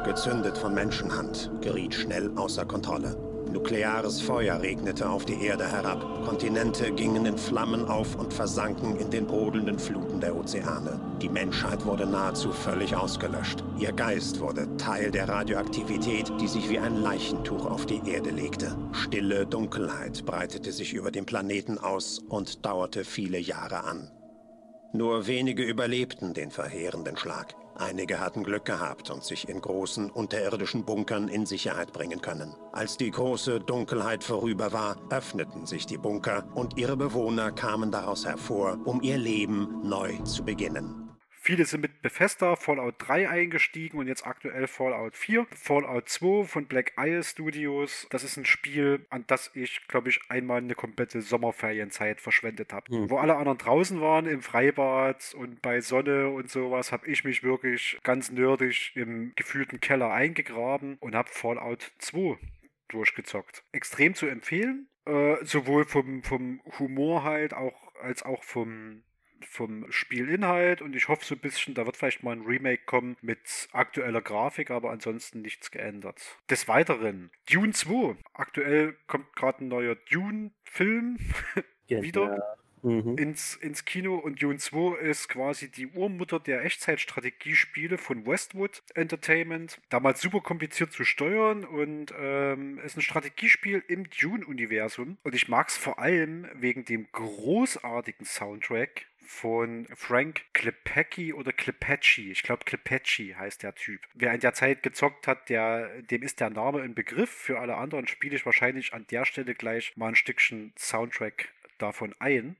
gezündet von Menschenhand, geriet schnell außer Kontrolle. Nukleares Feuer regnete auf die Erde herab. Kontinente gingen in Flammen auf und versanken in den brodelnden Fluten der Ozeane. Die Menschheit wurde nahezu völlig ausgelöscht. Ihr Geist wurde Teil der Radioaktivität, die sich wie ein Leichentuch auf die Erde legte. Stille Dunkelheit breitete sich über den Planeten aus und dauerte viele Jahre an. Nur wenige überlebten den verheerenden Schlag. Einige hatten Glück gehabt und sich in großen unterirdischen Bunkern in Sicherheit bringen können. Als die große Dunkelheit vorüber war, öffneten sich die Bunker und ihre Bewohner kamen daraus hervor, um ihr Leben neu zu beginnen. Viele sind mit Bethesda Fallout 3 eingestiegen und jetzt aktuell Fallout 4. Fallout 2 von Black Isle Studios. Das ist ein Spiel, an das ich, glaube ich, einmal eine komplette Sommerferienzeit verschwendet habe. Mhm. Wo alle anderen draußen waren, im Freibad und bei Sonne und sowas, habe ich mich wirklich ganz nerdig im gefühlten Keller eingegraben und habe Fallout 2 durchgezockt. Extrem zu empfehlen. Äh, sowohl vom, vom Humor halt auch als auch vom vom Spielinhalt und ich hoffe so ein bisschen, da wird vielleicht mal ein Remake kommen mit aktueller Grafik, aber ansonsten nichts geändert. Des Weiteren, Dune 2. Aktuell kommt gerade ein neuer Dune-Film wieder. Mhm. ins, ins Kino und Dune 2 ist quasi die Urmutter der Echtzeitstrategiespiele von Westwood Entertainment. Damals super kompliziert zu steuern und ähm, ist ein Strategiespiel im Dune-Universum. Und ich mag es vor allem wegen dem großartigen Soundtrack von Frank Klepecki oder Klepecci. Ich glaube, Klepecci heißt der Typ. Wer in der Zeit gezockt hat, der, dem ist der Name ein Begriff. Für alle anderen spiele ich wahrscheinlich an der Stelle gleich mal ein Stückchen Soundtrack davon ein.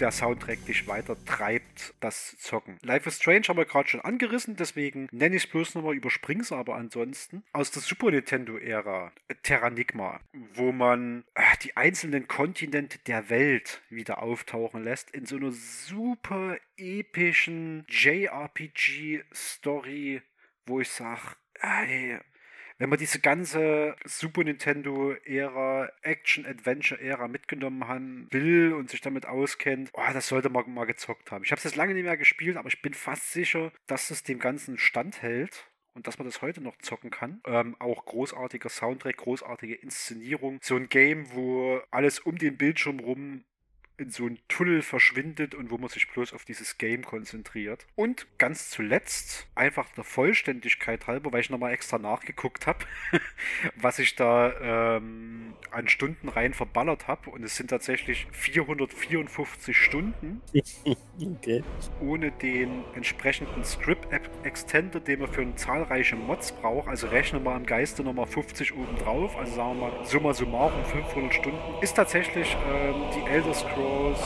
Der Soundtrack dich weiter treibt, das Zocken. Life is Strange haben wir gerade schon angerissen, deswegen nenne ich es bloß nochmal, überspringe es aber ansonsten. Aus der Super Nintendo-Ära, Terranigma, wo man äh, die einzelnen Kontinente der Welt wieder auftauchen lässt in so einer super epischen JRPG-Story, wo ich sage, ey, wenn man diese ganze Super Nintendo-Ära, Action-Adventure-Ära mitgenommen haben will und sich damit auskennt, oh, das sollte man mal gezockt haben. Ich habe es jetzt lange nicht mehr gespielt, aber ich bin fast sicher, dass es dem Ganzen standhält und dass man das heute noch zocken kann. Ähm, auch großartiger Soundtrack, großartige Inszenierung. So ein Game, wo alles um den Bildschirm rum in so einen Tunnel verschwindet und wo man sich bloß auf dieses Game konzentriert. Und ganz zuletzt, einfach der Vollständigkeit halber, weil ich nochmal extra nachgeguckt habe, was ich da ähm, an Stunden rein verballert habe. Und es sind tatsächlich 454 Stunden. okay. Ohne den entsprechenden Script-Extender, den man für zahlreiche Mods braucht. Also rechnen wir im Geiste nochmal 50 oben drauf. Also sagen wir mal, summa summarum 500 Stunden. Ist tatsächlich ähm, die Elder Scrolls Scrolls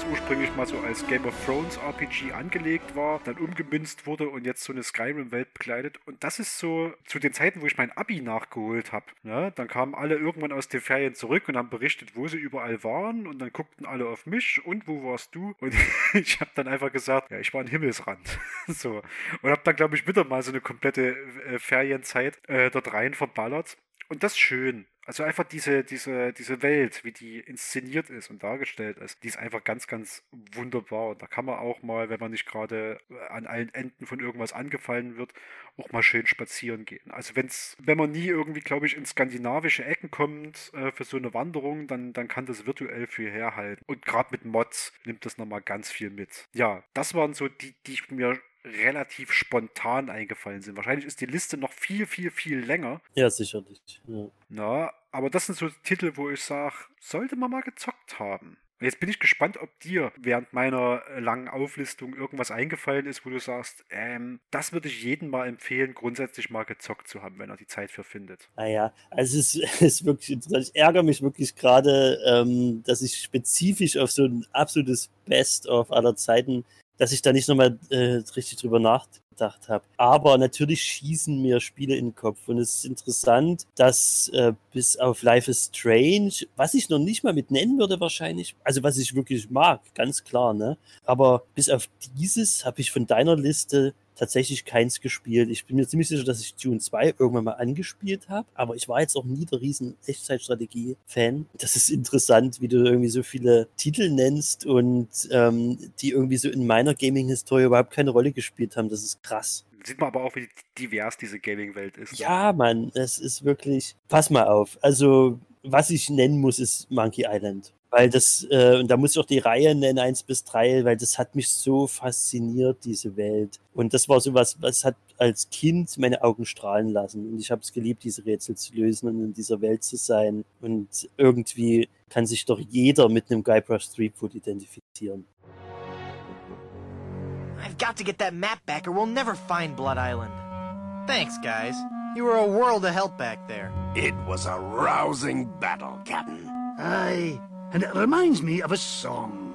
Skyrim. ursprünglich mal so als Game of Thrones RPG angelegt war, dann umgemünzt wurde und jetzt so eine Skyrim-Welt begleitet. Und das ist so zu den Zeiten, wo ich mein Abi nachgeholt habe. Ne? Dann kamen alle irgendwann aus den Ferien zurück und haben berichtet, wo sie überall waren. Und dann guckten alle auf mich und wo warst du? Und ich habe dann einfach gesagt, ja, ich war ein Himmelsrand. so. Und habe dann, glaube ich, wieder mal so eine komplette äh, Ferienzeit äh, dort rein verballert. Und das ist schön. Also einfach diese, diese, diese Welt, wie die inszeniert ist und dargestellt ist, die ist einfach ganz, ganz wunderbar. Und da kann man auch mal, wenn man nicht gerade an allen Enden von irgendwas angefallen wird, auch mal schön spazieren gehen. Also wenn's, wenn man nie irgendwie, glaube ich, in skandinavische Ecken kommt äh, für so eine Wanderung, dann, dann kann das virtuell viel herhalten. Und gerade mit Mods nimmt das nochmal ganz viel mit. Ja, das waren so die, die ich mir relativ spontan eingefallen sind. Wahrscheinlich ist die Liste noch viel, viel, viel länger. Ja, sicherlich. Ja. Na, aber das sind so Titel, wo ich sage, sollte man mal gezockt haben. Jetzt bin ich gespannt, ob dir während meiner äh, langen Auflistung irgendwas eingefallen ist, wo du sagst, ähm, das würde ich jedem mal empfehlen, grundsätzlich mal gezockt zu haben, wenn er die Zeit für findet. Naja, ah also es ist, wirklich interessant. Ich ärgere mich wirklich gerade, ähm, dass ich spezifisch auf so ein absolutes Best-of aller Zeiten dass ich da nicht nochmal äh, richtig drüber nachgedacht habe. Aber natürlich schießen mir Spiele in den Kopf. Und es ist interessant, dass äh, bis auf Life is Strange, was ich noch nicht mal mit nennen würde wahrscheinlich, also was ich wirklich mag, ganz klar, ne? Aber bis auf dieses habe ich von deiner Liste tatsächlich keins gespielt. Ich bin mir ziemlich sicher, dass ich Dune 2 irgendwann mal angespielt habe, aber ich war jetzt auch nie der riesen Echtzeitstrategie-Fan. Das ist interessant, wie du irgendwie so viele Titel nennst und ähm, die irgendwie so in meiner Gaming-Historie überhaupt keine Rolle gespielt haben. Das ist krass. Sieht man aber auch, wie divers diese Gaming-Welt ist. Ja, Mann, es ist wirklich. Pass mal auf. Also, was ich nennen muss, ist Monkey Island weil das, äh, und da muss ich auch die Reihe nennen, 1 bis 3, weil das hat mich so fasziniert, diese Welt. Und das war sowas, was hat als Kind meine Augen strahlen lassen. Und ich habe es geliebt, diese Rätsel zu lösen und in dieser Welt zu sein. Und irgendwie kann sich doch jeder mit einem Guybrush Streetfoot identifizieren. I've got to get that map back or we'll never find Blood Island. Thanks, guys. You were a world of help back there. It was a rousing battle, Captain. Aye, and it reminds me of a song.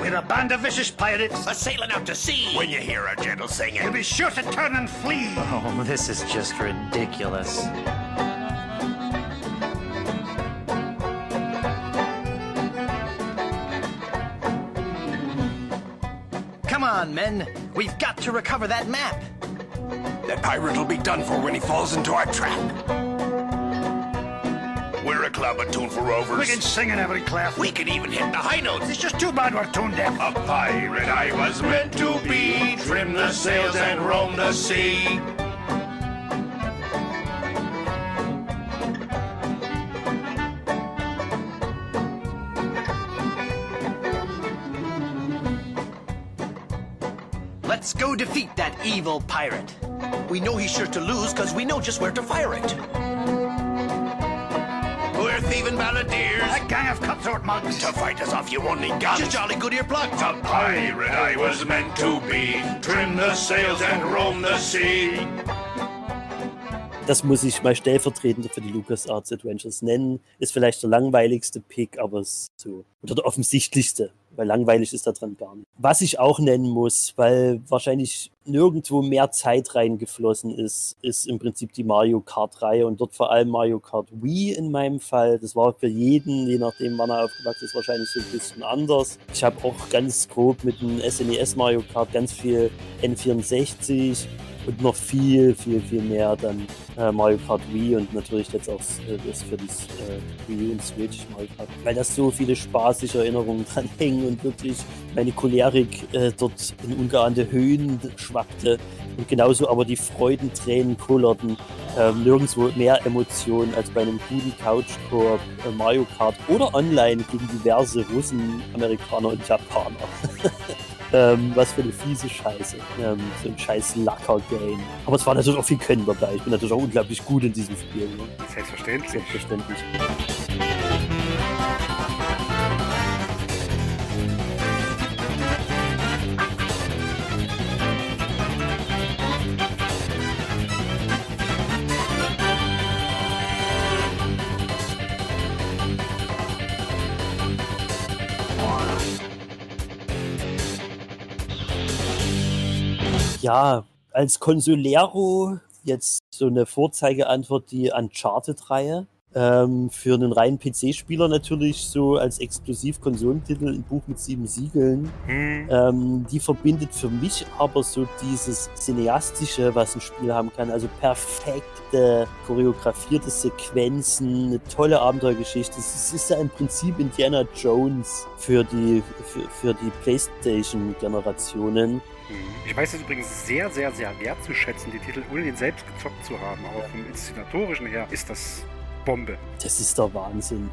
We're a band of vicious pirates. A sailing out to sea. When you hear a gentle singing, you'll be sure to turn and flee. Oh, this is just ridiculous. Come on, men. We've got to recover that map. That pirate will be done for when he falls into our trap. We're a club attuned for rovers. We can sing in every clef. We can even hit the high notes. It's just too bad we're tone deaf. A pirate I was meant to be. Trim the sails and roam the sea. Let's go defeat that evil pirate. We know he's sure to lose because we know just where to fire it thieving balladeers. A gang of cutthroat mugs. To fight us off, you only got Just jolly good ear pluck. A pirate I was meant to be. Trim the sails and roam the sea. das muss ich mal stellvertretend für die LucasArts Adventures nennen. Ist vielleicht der langweiligste Pick, aber ist so. Oder der offensichtlichste, weil langweilig ist da dran gar nicht. Was ich auch nennen muss, weil wahrscheinlich nirgendwo mehr Zeit reingeflossen ist, ist im Prinzip die Mario Kart-Reihe und dort vor allem Mario Kart Wii in meinem Fall. Das war für jeden, je nachdem wann er aufgewachsen ist, wahrscheinlich so ein bisschen anders. Ich habe auch ganz grob mit dem SNES Mario Kart ganz viel N64 und noch viel, viel, viel mehr dann äh, Mario Kart Wii und natürlich jetzt auch äh, das für das äh, Wii und Switch Mario Kart, weil das so viele spaßige Erinnerungen dran hängen und wirklich meine Cholerik äh, dort in ungeahnte Höhen schwappte und genauso aber die Freudentränen kullerten. Ähm, nirgendwo mehr Emotionen als bei einem guten Couch-Koop äh, Mario Kart oder online gegen diverse Russen, Amerikaner und Japaner. Ähm, was für eine fiese Scheiße. Ähm, so ein scheiß Lacker-Game. Aber es war natürlich auch viel Können dabei. Ich bin natürlich auch unglaublich gut in diesem Spiel. Ne? Selbstverständlich. Selbstverständlich. Ja, als Consolero jetzt so eine Vorzeigeantwort die Uncharted-Reihe. Ähm, für einen reinen PC-Spieler natürlich so als Exklusiv-Konsolentitel ein Buch mit sieben Siegeln. Hm. Ähm, die verbindet für mich aber so dieses Cineastische, was ein Spiel haben kann. Also perfekte, choreografierte Sequenzen, eine tolle Abenteuergeschichte. Es ist ja im Prinzip Indiana Jones für die, für, für die PlayStation-Generationen. Ich weiß es übrigens sehr, sehr, sehr wertzuschätzen, die Titel ohne den selbst gezockt zu haben. Aber vom Inszenatorischen her ist das Bombe. Das ist der Wahnsinn.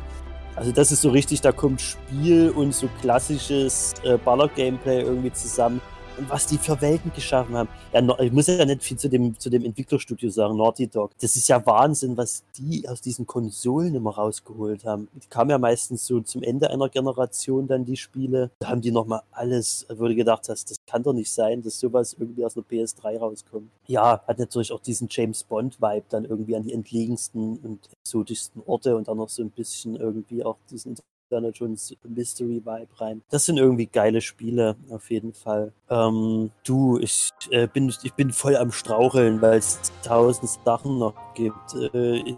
Also das ist so richtig, da kommt Spiel und so klassisches äh, Baller-Gameplay irgendwie zusammen. Was die für Welten geschaffen haben. Ja, ich muss ja nicht viel zu dem, zu dem Entwicklerstudio sagen, Naughty Dog. Das ist ja Wahnsinn, was die aus diesen Konsolen immer rausgeholt haben. Die kamen ja meistens so zum Ende einer Generation dann die Spiele. Da haben die nochmal alles, wo du gedacht hast, das kann doch nicht sein, dass sowas irgendwie aus einer PS3 rauskommt. Ja, hat natürlich auch diesen James Bond-Vibe dann irgendwie an die entlegensten und exotischsten Orte und dann noch so ein bisschen irgendwie auch diesen Indiana Jones Mystery Vibe rein. Das sind irgendwie geile Spiele, auf jeden Fall. Ähm, du, ich, äh, bin, ich bin voll am Straucheln, weil es tausend Sachen noch gibt. Äh, ich,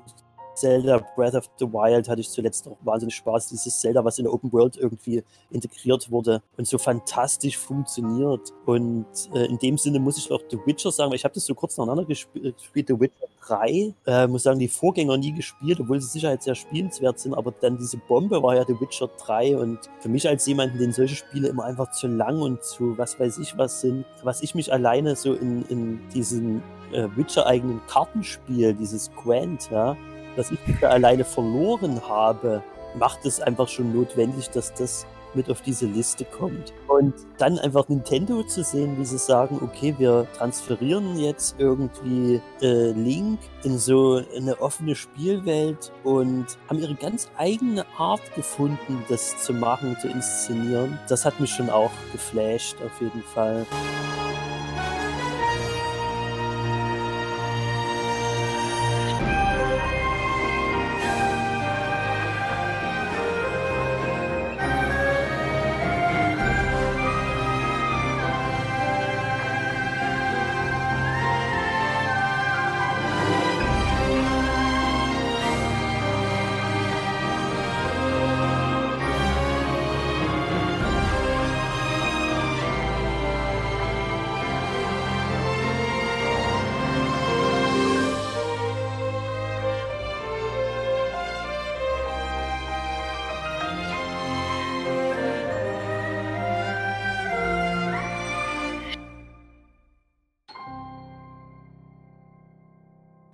Zelda Breath of the Wild hatte ich zuletzt auch wahnsinnig Spaß. Dieses Zelda, was in der Open World irgendwie integriert wurde und so fantastisch funktioniert. Und äh, in dem Sinne muss ich auch The Witcher sagen, weil ich habe das so kurz nacheinander gespielt, The Witcher 3. Äh, muss sagen, die Vorgänger nie gespielt, obwohl sie sicher sehr spielenswert sind. Aber dann diese Bombe war ja The Witcher 3 und für mich als jemanden, den solche Spiele immer einfach zu lang und zu was weiß ich was sind, was ich mich alleine so in, in diesem äh, Witcher-eigenen Kartenspiel, dieses Gwent, ja, dass ich mich da alleine verloren habe, macht es einfach schon notwendig, dass das mit auf diese Liste kommt. Und dann einfach Nintendo zu sehen, wie sie sagen, okay, wir transferieren jetzt irgendwie äh, Link in so eine offene Spielwelt und haben ihre ganz eigene Art gefunden, das zu machen, zu inszenieren. Das hat mich schon auch geflasht, auf jeden Fall.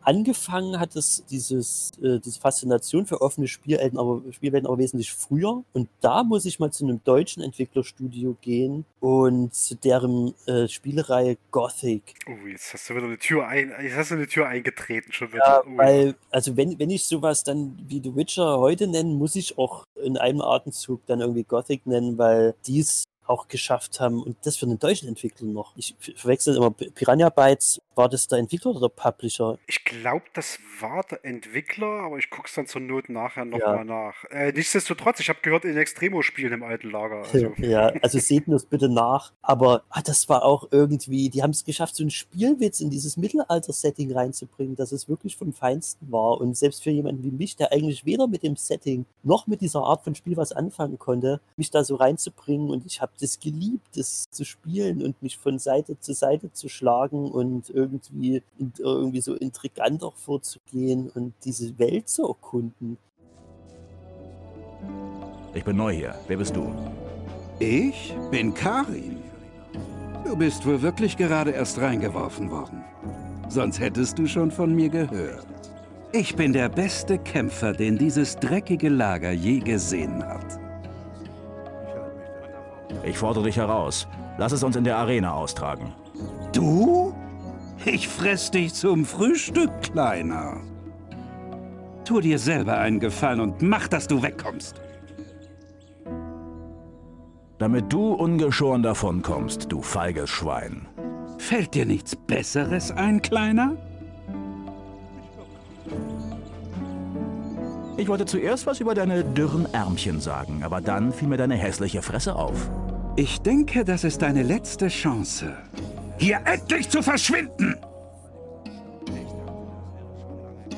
Angefangen hat es dieses, äh, diese Faszination für offene Spielwelten aber, Spielwelten aber wesentlich früher. Und da muss ich mal zu einem deutschen Entwicklerstudio gehen und zu deren äh, Spielereihe Gothic. Oh, jetzt hast du wieder eine Tür ein, jetzt hast du eine Tür eingetreten schon wieder. Ja, oh, weil, also wenn, wenn ich sowas dann wie The Witcher heute nenne, muss ich auch in einem Atemzug dann irgendwie Gothic nennen, weil dies auch geschafft haben und das für einen deutschen Entwickler noch. Ich verwechsel immer Piranha Bytes, war das der Entwickler oder der Publisher? Ich glaube, das war der Entwickler, aber ich gucke es dann zur Not nachher nochmal ja. nach. Äh, nichtsdestotrotz, ich habe gehört, in Extremo spielen im alten Lager. Also. Ja, also seht mir es bitte nach. Aber ah, das war auch irgendwie, die haben es geschafft, so einen Spielwitz in dieses Mittelalter-Setting reinzubringen, dass es wirklich vom Feinsten war. Und selbst für jemanden wie mich, der eigentlich weder mit dem Setting noch mit dieser Art von Spiel was anfangen konnte, mich da so reinzubringen. Und ich habe das geliebt, das zu spielen und mich von Seite zu Seite zu schlagen und irgendwie, irgendwie so intrigant auch vorzugehen und diese Welt zu erkunden. Ich bin neu hier. Wer bist du? Ich bin Karin. Du bist wohl wirklich gerade erst reingeworfen worden. Sonst hättest du schon von mir gehört. Ich bin der beste Kämpfer, den dieses dreckige Lager je gesehen hat. Ich fordere dich heraus. Lass es uns in der Arena austragen. Du? Ich fress dich zum Frühstück, Kleiner. Tu dir selber einen Gefallen und mach, dass du wegkommst. Damit du ungeschoren davonkommst, du feiges Schwein. Fällt dir nichts Besseres ein, Kleiner? Ich wollte zuerst was über deine dürren Ärmchen sagen, aber dann fiel mir deine hässliche Fresse auf. Ich denke, das ist deine letzte Chance, hier endlich zu verschwinden!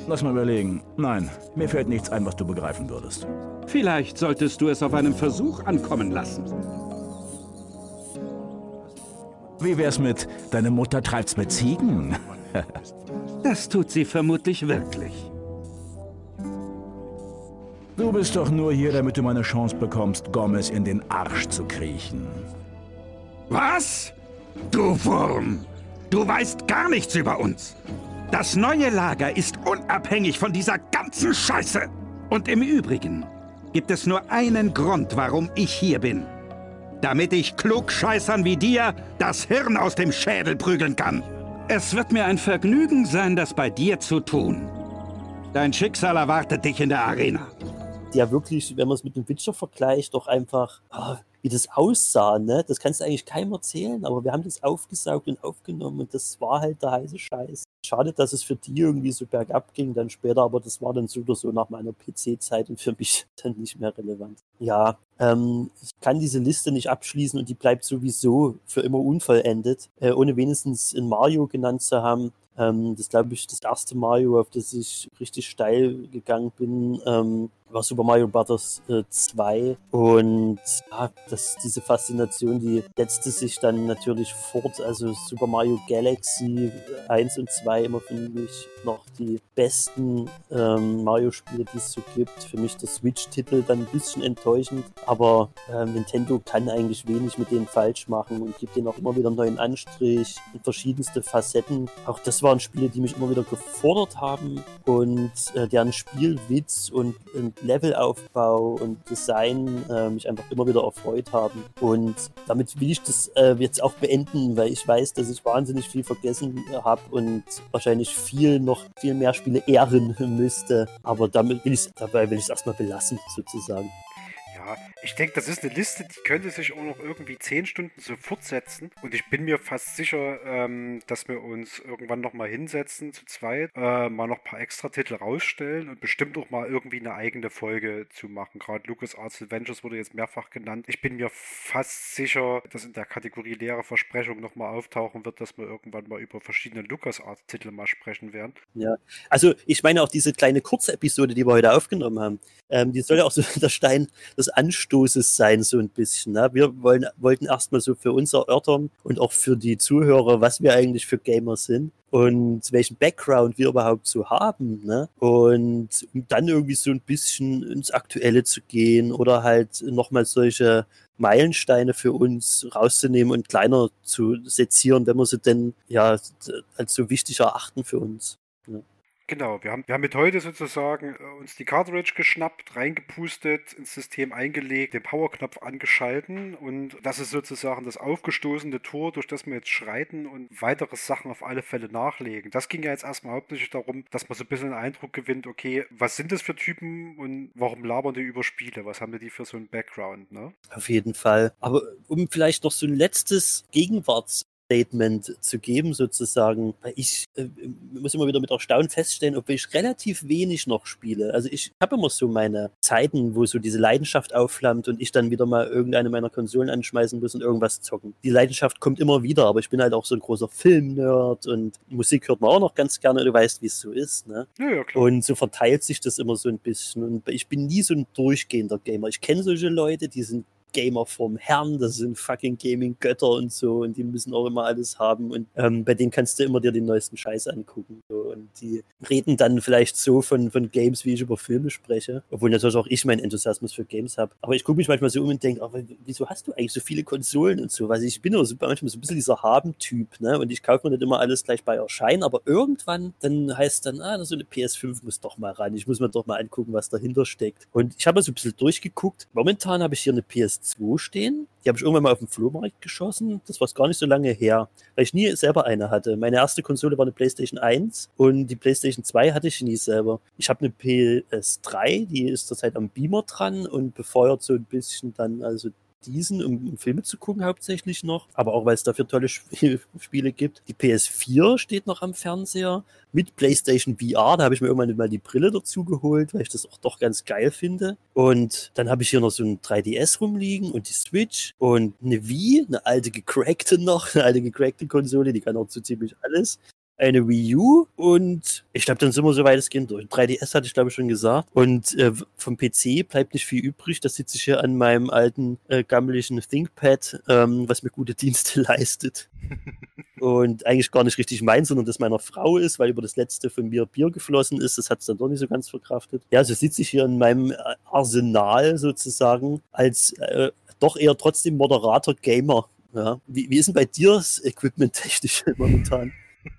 Lass mal überlegen. Nein, mir fällt nichts ein, was du begreifen würdest. Vielleicht solltest du es auf einem Versuch ankommen lassen. Wie wär's mit, deine Mutter treibt's mit Ziegen? das tut sie vermutlich wirklich. Du bist doch nur hier, damit du meine Chance bekommst, Gomez in den Arsch zu kriechen. Was? Du Wurm! Du weißt gar nichts über uns! Das neue Lager ist unabhängig von dieser ganzen Scheiße! Und im Übrigen gibt es nur einen Grund, warum ich hier bin. Damit ich Klugscheißern wie dir das Hirn aus dem Schädel prügeln kann. Es wird mir ein Vergnügen sein, das bei dir zu tun. Dein Schicksal erwartet dich in der Arena ja wirklich, wenn man es mit dem Witcher vergleicht, doch einfach, oh, wie das aussah, ne? Das kannst du eigentlich keinem erzählen, aber wir haben das aufgesaugt und aufgenommen und das war halt der heiße Scheiß. Schade, dass es für die irgendwie so bergab ging dann später, aber das war dann so oder so nach meiner PC-Zeit und für mich dann nicht mehr relevant. Ja, ähm, ich kann diese Liste nicht abschließen und die bleibt sowieso für immer unvollendet, äh, ohne wenigstens in Mario genannt zu haben. Ähm, das glaube ich das erste Mario, auf das ich richtig steil gegangen bin. Ähm, war Super Mario Bros. Äh, 2 und ja, das, diese Faszination, die setzte sich dann natürlich fort. Also Super Mario Galaxy 1 und 2 immer für mich noch die besten ähm, Mario-Spiele, die es so gibt. Für mich der Switch-Titel dann ein bisschen enttäuschend, aber äh, Nintendo kann eigentlich wenig mit denen falsch machen und gibt denen auch immer wieder einen neuen Anstrich und verschiedenste Facetten. Auch das waren Spiele, die mich immer wieder gefordert haben und äh, deren Spielwitz und, und Levelaufbau und Design äh, mich einfach immer wieder erfreut haben. Und damit will ich das äh, jetzt auch beenden, weil ich weiß, dass ich wahnsinnig viel vergessen habe und wahrscheinlich viel noch viel mehr Spiele ehren müsste. Aber damit will ich dabei will ich es erstmal belassen, sozusagen. Ja, ich denke, das ist eine Liste, die könnte sich auch noch irgendwie 10 Stunden so fortsetzen. Und ich bin mir fast sicher, ähm, dass wir uns irgendwann nochmal hinsetzen zu zweit, äh, mal noch ein paar extra Titel rausstellen und bestimmt auch mal irgendwie eine eigene Folge zu machen. Gerade Lucas Arts Adventures wurde jetzt mehrfach genannt. Ich bin mir fast sicher, dass in der Kategorie leere Versprechung nochmal auftauchen wird, dass wir irgendwann mal über verschiedene Lucas Arts Titel mal sprechen werden. Ja, also ich meine auch diese kleine Kurzepisode, die wir heute aufgenommen haben, ähm, die soll ja auch so der Stein des Anstoßes sein, so ein bisschen. Ne? Wir wollen, wollten erstmal so für uns erörtern und auch für die Zuhörer, was wir eigentlich für Gamer sind und welchen Background wir überhaupt so haben. Ne? Und um dann irgendwie so ein bisschen ins Aktuelle zu gehen oder halt nochmal solche Meilensteine für uns rauszunehmen und kleiner zu sezieren, wenn wir sie denn ja als so wichtig erachten für uns. Genau, wir haben, wir haben mit heute sozusagen äh, uns die Cartridge geschnappt, reingepustet, ins System eingelegt, den Powerknopf angeschalten und das ist sozusagen das aufgestoßene Tor, durch das wir jetzt schreiten und weitere Sachen auf alle Fälle nachlegen. Das ging ja jetzt erstmal hauptsächlich darum, dass man so ein bisschen einen Eindruck gewinnt, okay, was sind das für Typen und warum labern die über Spiele? Was haben die für so einen Background, ne? Auf jeden Fall. Aber um vielleicht noch so ein letztes Gegenwarts Statement zu geben, sozusagen. Ich äh, muss immer wieder mit Erstaunen feststellen, ob ich relativ wenig noch spiele. Also ich habe immer so meine Zeiten, wo so diese Leidenschaft aufflammt und ich dann wieder mal irgendeine meiner Konsolen anschmeißen muss und irgendwas zocken. Die Leidenschaft kommt immer wieder, aber ich bin halt auch so ein großer Film-Nerd und Musik hört man auch noch ganz gerne, du weißt, wie es so ist. Ne? Ja, ja, klar. Und so verteilt sich das immer so ein bisschen. Und ich bin nie so ein durchgehender Gamer. Ich kenne solche Leute, die sind Gamer vom Herrn, das sind fucking Gaming-Götter und so und die müssen auch immer alles haben und ähm, bei denen kannst du immer dir den neuesten Scheiß angucken. So. Und die reden dann vielleicht so von, von Games, wie ich über Filme spreche, obwohl natürlich auch ich meinen Enthusiasmus für Games habe. Aber ich gucke mich manchmal so um und denke, wieso hast du eigentlich so viele Konsolen und so? Weil ich bin auch so, manchmal so ein bisschen dieser Haben-Typ, ne? Und ich kaufe mir nicht immer alles gleich bei Erscheinen, aber irgendwann dann heißt dann, ah, so eine PS5 muss doch mal ran. Ich muss mir doch mal angucken, was dahinter steckt. Und ich habe so ein bisschen durchgeguckt. Momentan habe ich hier eine PS 2 stehen. Die habe ich irgendwann mal auf dem Flohmarkt geschossen. Das war gar nicht so lange her, weil ich nie selber eine hatte. Meine erste Konsole war eine PlayStation 1 und die PlayStation 2 hatte ich nie selber. Ich habe eine PS3, die ist zurzeit am Beamer dran und befeuert so ein bisschen dann also diesen, um, Filme zu gucken hauptsächlich noch, aber auch weil es dafür tolle Sp Spiele gibt. Die PS4 steht noch am Fernseher mit PlayStation VR. Da habe ich mir irgendwann mal die Brille dazu geholt, weil ich das auch doch ganz geil finde. Und dann habe ich hier noch so ein 3DS rumliegen und die Switch und eine Wii, eine alte gecrackte noch, eine alte gecrackte Konsole, die kann auch so ziemlich alles eine Wii U und ich glaube, dann sind wir so weitestgehend durch. 3DS hatte ich glaube ich schon gesagt. Und äh, vom PC bleibt nicht viel übrig. Das sitze ich hier an meinem alten äh, gammeligen ThinkPad, ähm, was mir gute Dienste leistet. und eigentlich gar nicht richtig mein, sondern das meiner Frau ist, weil über das letzte von mir Bier geflossen ist. Das hat es dann doch nicht so ganz verkraftet. Ja, so sitze ich hier in meinem äh, Arsenal sozusagen als äh, doch eher trotzdem moderater Gamer. Ja. Wie, wie ist denn bei dir das Equipment technisch momentan?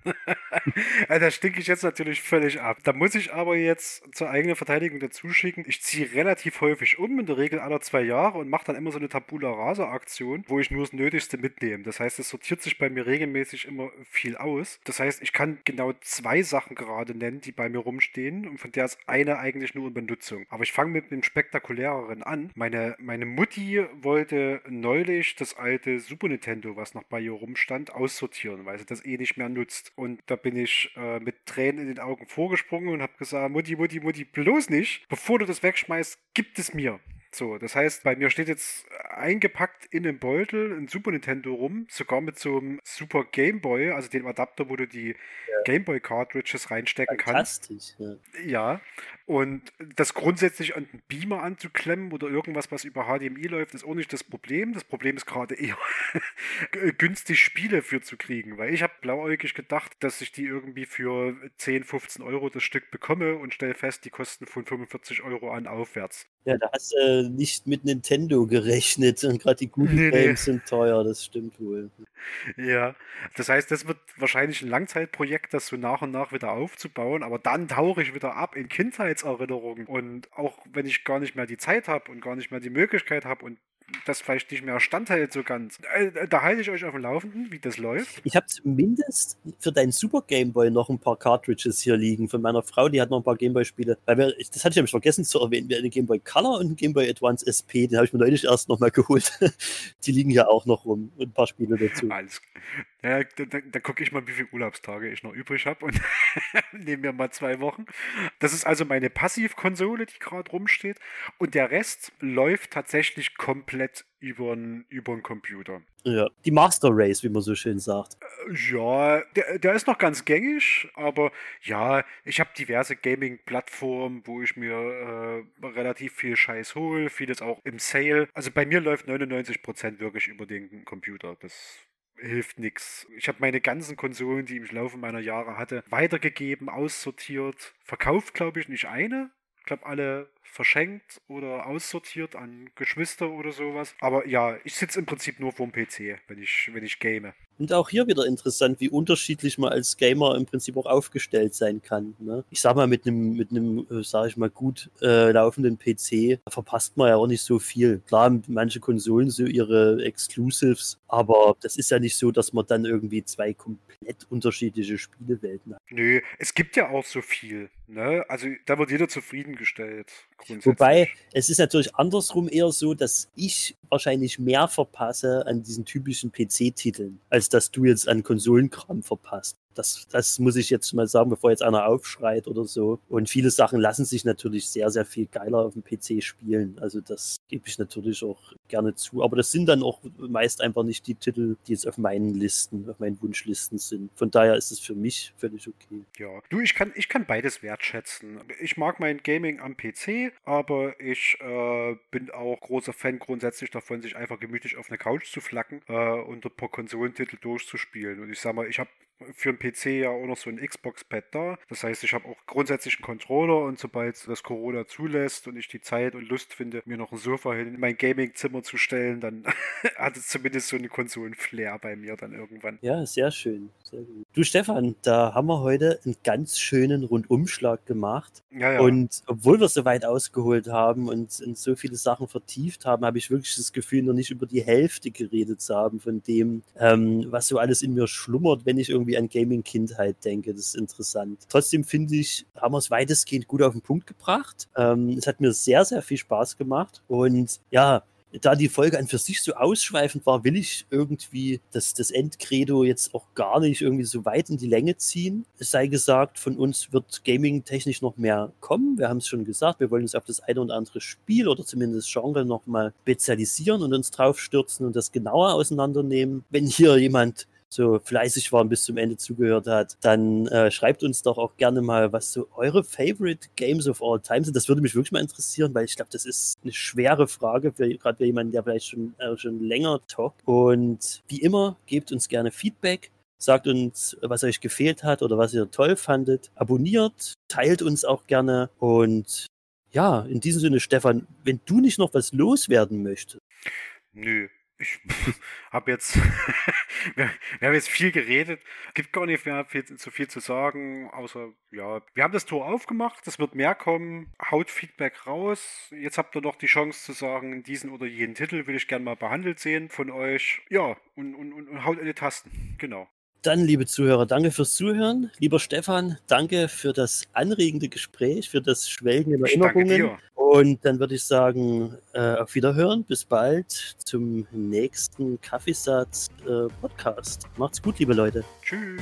da stinke ich jetzt natürlich völlig ab. Da muss ich aber jetzt zur eigenen Verteidigung dazu schicken, ich ziehe relativ häufig um, in der Regel alle zwei Jahre und mache dann immer so eine Tabula Rasa Aktion, wo ich nur das Nötigste mitnehme. Das heißt, es sortiert sich bei mir regelmäßig immer viel aus. Das heißt, ich kann genau zwei Sachen gerade nennen, die bei mir rumstehen und von der ist eine eigentlich nur in Benutzung. Aber ich fange mit dem spektakuläreren an. Meine, meine Mutti wollte neulich das alte Super Nintendo, was noch bei ihr rumstand, aussortieren, weil sie das eh nicht mehr nutzt benutzt. Und da bin ich äh, mit Tränen in den Augen vorgesprungen und habe gesagt, Mutti, Mutti, Mutti, bloß nicht. Bevor du das wegschmeißt, gib es mir. So, das heißt, bei mir steht jetzt eingepackt in einem Beutel ein Super Nintendo rum, sogar mit so einem Super Game Boy, also dem Adapter, wo du die ja. Game Boy Cartridges reinstecken kannst. Ja. ja. Und das grundsätzlich an den Beamer anzuklemmen oder irgendwas, was über HDMI läuft, ist auch nicht das Problem. Das Problem ist gerade eher günstig Spiele für zu kriegen, weil ich habe blauäugig gedacht, dass ich die irgendwie für 10, 15 Euro das Stück bekomme und stelle fest, die kosten von 45 Euro an aufwärts. Ja, da hast du äh, nicht mit Nintendo gerechnet und gerade die guten nee, Games nee. sind teuer, das stimmt wohl. Ja, das heißt, das wird wahrscheinlich ein Langzeitprojekt, das so nach und nach wieder aufzubauen, aber dann tauche ich wieder ab in Kindheitserinnerungen und auch wenn ich gar nicht mehr die Zeit habe und gar nicht mehr die Möglichkeit habe und das vielleicht nicht mehr standhält so ganz. Äh, da halte ich euch auf dem Laufenden, wie das läuft. Ich habe zumindest für deinen Super Game Boy noch ein paar Cartridges hier liegen von meiner Frau, die hat noch ein paar Game Boy Spiele. Weil wir, das hatte ich nämlich vergessen zu erwähnen, wir eine Game Boy Color und ein Game Boy Advance SP, den habe ich mir neulich erst nochmal geholt. die liegen hier auch noch rum und ein paar Spiele dazu. Alles. Ja, da, da, da gucke ich mal, wie viele Urlaubstage ich noch übrig habe und nehme mir mal zwei Wochen. Das ist also meine Passivkonsole, die gerade rumsteht. Und der Rest läuft tatsächlich komplett über über Computer. Ja, die Master Race, wie man so schön sagt. Äh, ja, der, der ist noch ganz gängig, aber ja, ich habe diverse Gaming-Plattformen, wo ich mir äh, relativ viel Scheiß hole, vieles auch im Sale. Also bei mir läuft 99% wirklich über den Computer. Das hilft nichts. Ich habe meine ganzen Konsolen, die ich im Laufe meiner Jahre hatte, weitergegeben, aussortiert, verkauft, glaube ich, nicht eine. Ich glaube, alle verschenkt oder aussortiert an Geschwister oder sowas. Aber ja, ich sitze im Prinzip nur vorm PC, wenn ich, wenn ich game. Und auch hier wieder interessant, wie unterschiedlich man als Gamer im Prinzip auch aufgestellt sein kann. Ne? Ich sag mal, mit einem, mit einem, äh, sag ich mal, gut äh, laufenden PC verpasst man ja auch nicht so viel. Klar, haben manche Konsolen so ihre Exclusives, aber das ist ja nicht so, dass man dann irgendwie zwei komplett unterschiedliche Spielewelten hat. Nö, es gibt ja auch so viel. Ne? Also da wird jeder zufriedengestellt. Wobei, es ist natürlich andersrum eher so, dass ich wahrscheinlich mehr verpasse an diesen typischen PC-Titeln, als dass du jetzt an Konsolenkram verpasst. Das, das muss ich jetzt mal sagen, bevor jetzt einer aufschreit oder so. Und viele Sachen lassen sich natürlich sehr, sehr viel geiler auf dem PC spielen. Also das gebe ich natürlich auch gerne zu. Aber das sind dann auch meist einfach nicht die Titel, die jetzt auf meinen Listen, auf meinen Wunschlisten sind. Von daher ist es für mich völlig okay. Ja, du, ich kann, ich kann beides wertschätzen. Ich mag mein Gaming am PC, aber ich äh, bin auch großer Fan grundsätzlich davon, sich einfach gemütlich auf eine Couch zu flacken äh, und ein paar Konsolentitel durchzuspielen. Und ich sag mal, ich habe für den PC ja auch noch so ein Xbox-Pad da. Das heißt, ich habe auch grundsätzlich einen Controller und sobald das Corona zulässt und ich die Zeit und Lust finde, mir noch ein Sofa in mein Gaming-Zimmer zu stellen, dann hat es zumindest so eine Konsolen-Flair bei mir dann irgendwann. Ja, sehr schön. Sehr du Stefan, da haben wir heute einen ganz schönen Rundumschlag gemacht. Ja, ja. Und obwohl wir so weit ausgeholt haben und, und so viele Sachen vertieft haben, habe ich wirklich das Gefühl, noch nicht über die Hälfte geredet zu haben von dem, ähm, was so alles in mir schlummert, wenn ich irgendwie an Gaming-Kindheit denke. Das ist interessant. Trotzdem finde ich, haben wir es weitestgehend gut auf den Punkt gebracht. Ähm, es hat mir sehr, sehr viel Spaß gemacht. Und ja, da die Folge an für sich so ausschweifend war, will ich irgendwie das, das Endcredo jetzt auch gar nicht irgendwie so weit in die Länge ziehen. Es sei gesagt, von uns wird Gaming-technisch noch mehr kommen. Wir haben es schon gesagt, wir wollen uns auf das eine oder andere Spiel oder zumindest Genre nochmal spezialisieren und uns drauf stürzen und das genauer auseinandernehmen. Wenn hier jemand so fleißig war und bis zum Ende zugehört hat, dann äh, schreibt uns doch auch gerne mal, was so eure Favorite Games of All Time sind. Das würde mich wirklich mal interessieren, weil ich glaube, das ist eine schwere Frage gerade für jemanden, der vielleicht schon, äh, schon länger talkt. Und wie immer, gebt uns gerne Feedback. Sagt uns, was euch gefehlt hat oder was ihr toll fandet. Abonniert, teilt uns auch gerne. Und ja, in diesem Sinne, Stefan, wenn du nicht noch was loswerden möchtest. Nö, ich habe jetzt, wir, wir, haben jetzt viel geredet, gibt gar nicht mehr viel, so viel zu sagen, außer, ja, wir haben das Tor aufgemacht, es wird mehr kommen, haut Feedback raus. Jetzt habt ihr noch die Chance zu sagen, diesen oder jenen Titel will ich gerne mal behandelt sehen von euch. Ja, und, und, und, haut in die Tasten, genau. Dann, liebe Zuhörer, danke fürs Zuhören. Lieber Stefan, danke für das anregende Gespräch, für das Schwelgen in Erinnerungen. Und dann würde ich sagen, äh, auf Wiederhören. Bis bald zum nächsten Kaffeesatz äh. Macht's gut, liebe Leute. Tschüss.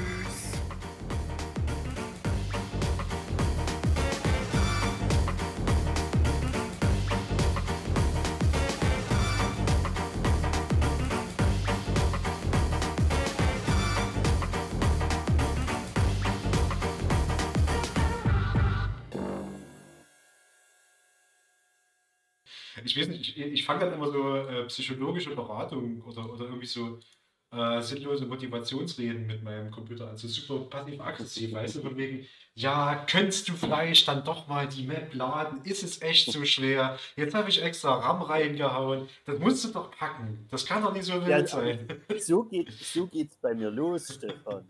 Ich weiß nicht, ich, ich fange dann immer so äh, psychologische Beratung oder, oder irgendwie so äh, sinnlose Motivationsreden mit meinem Computer an, so super passiv-aggressiv, weißt du, von wegen, ja, könntest du vielleicht dann doch mal die Map laden, ist es echt so schwer, jetzt habe ich extra RAM reingehauen, das musst du doch packen, das kann doch nicht so wild ja, sein. So geht so geht's bei mir los, Stefan.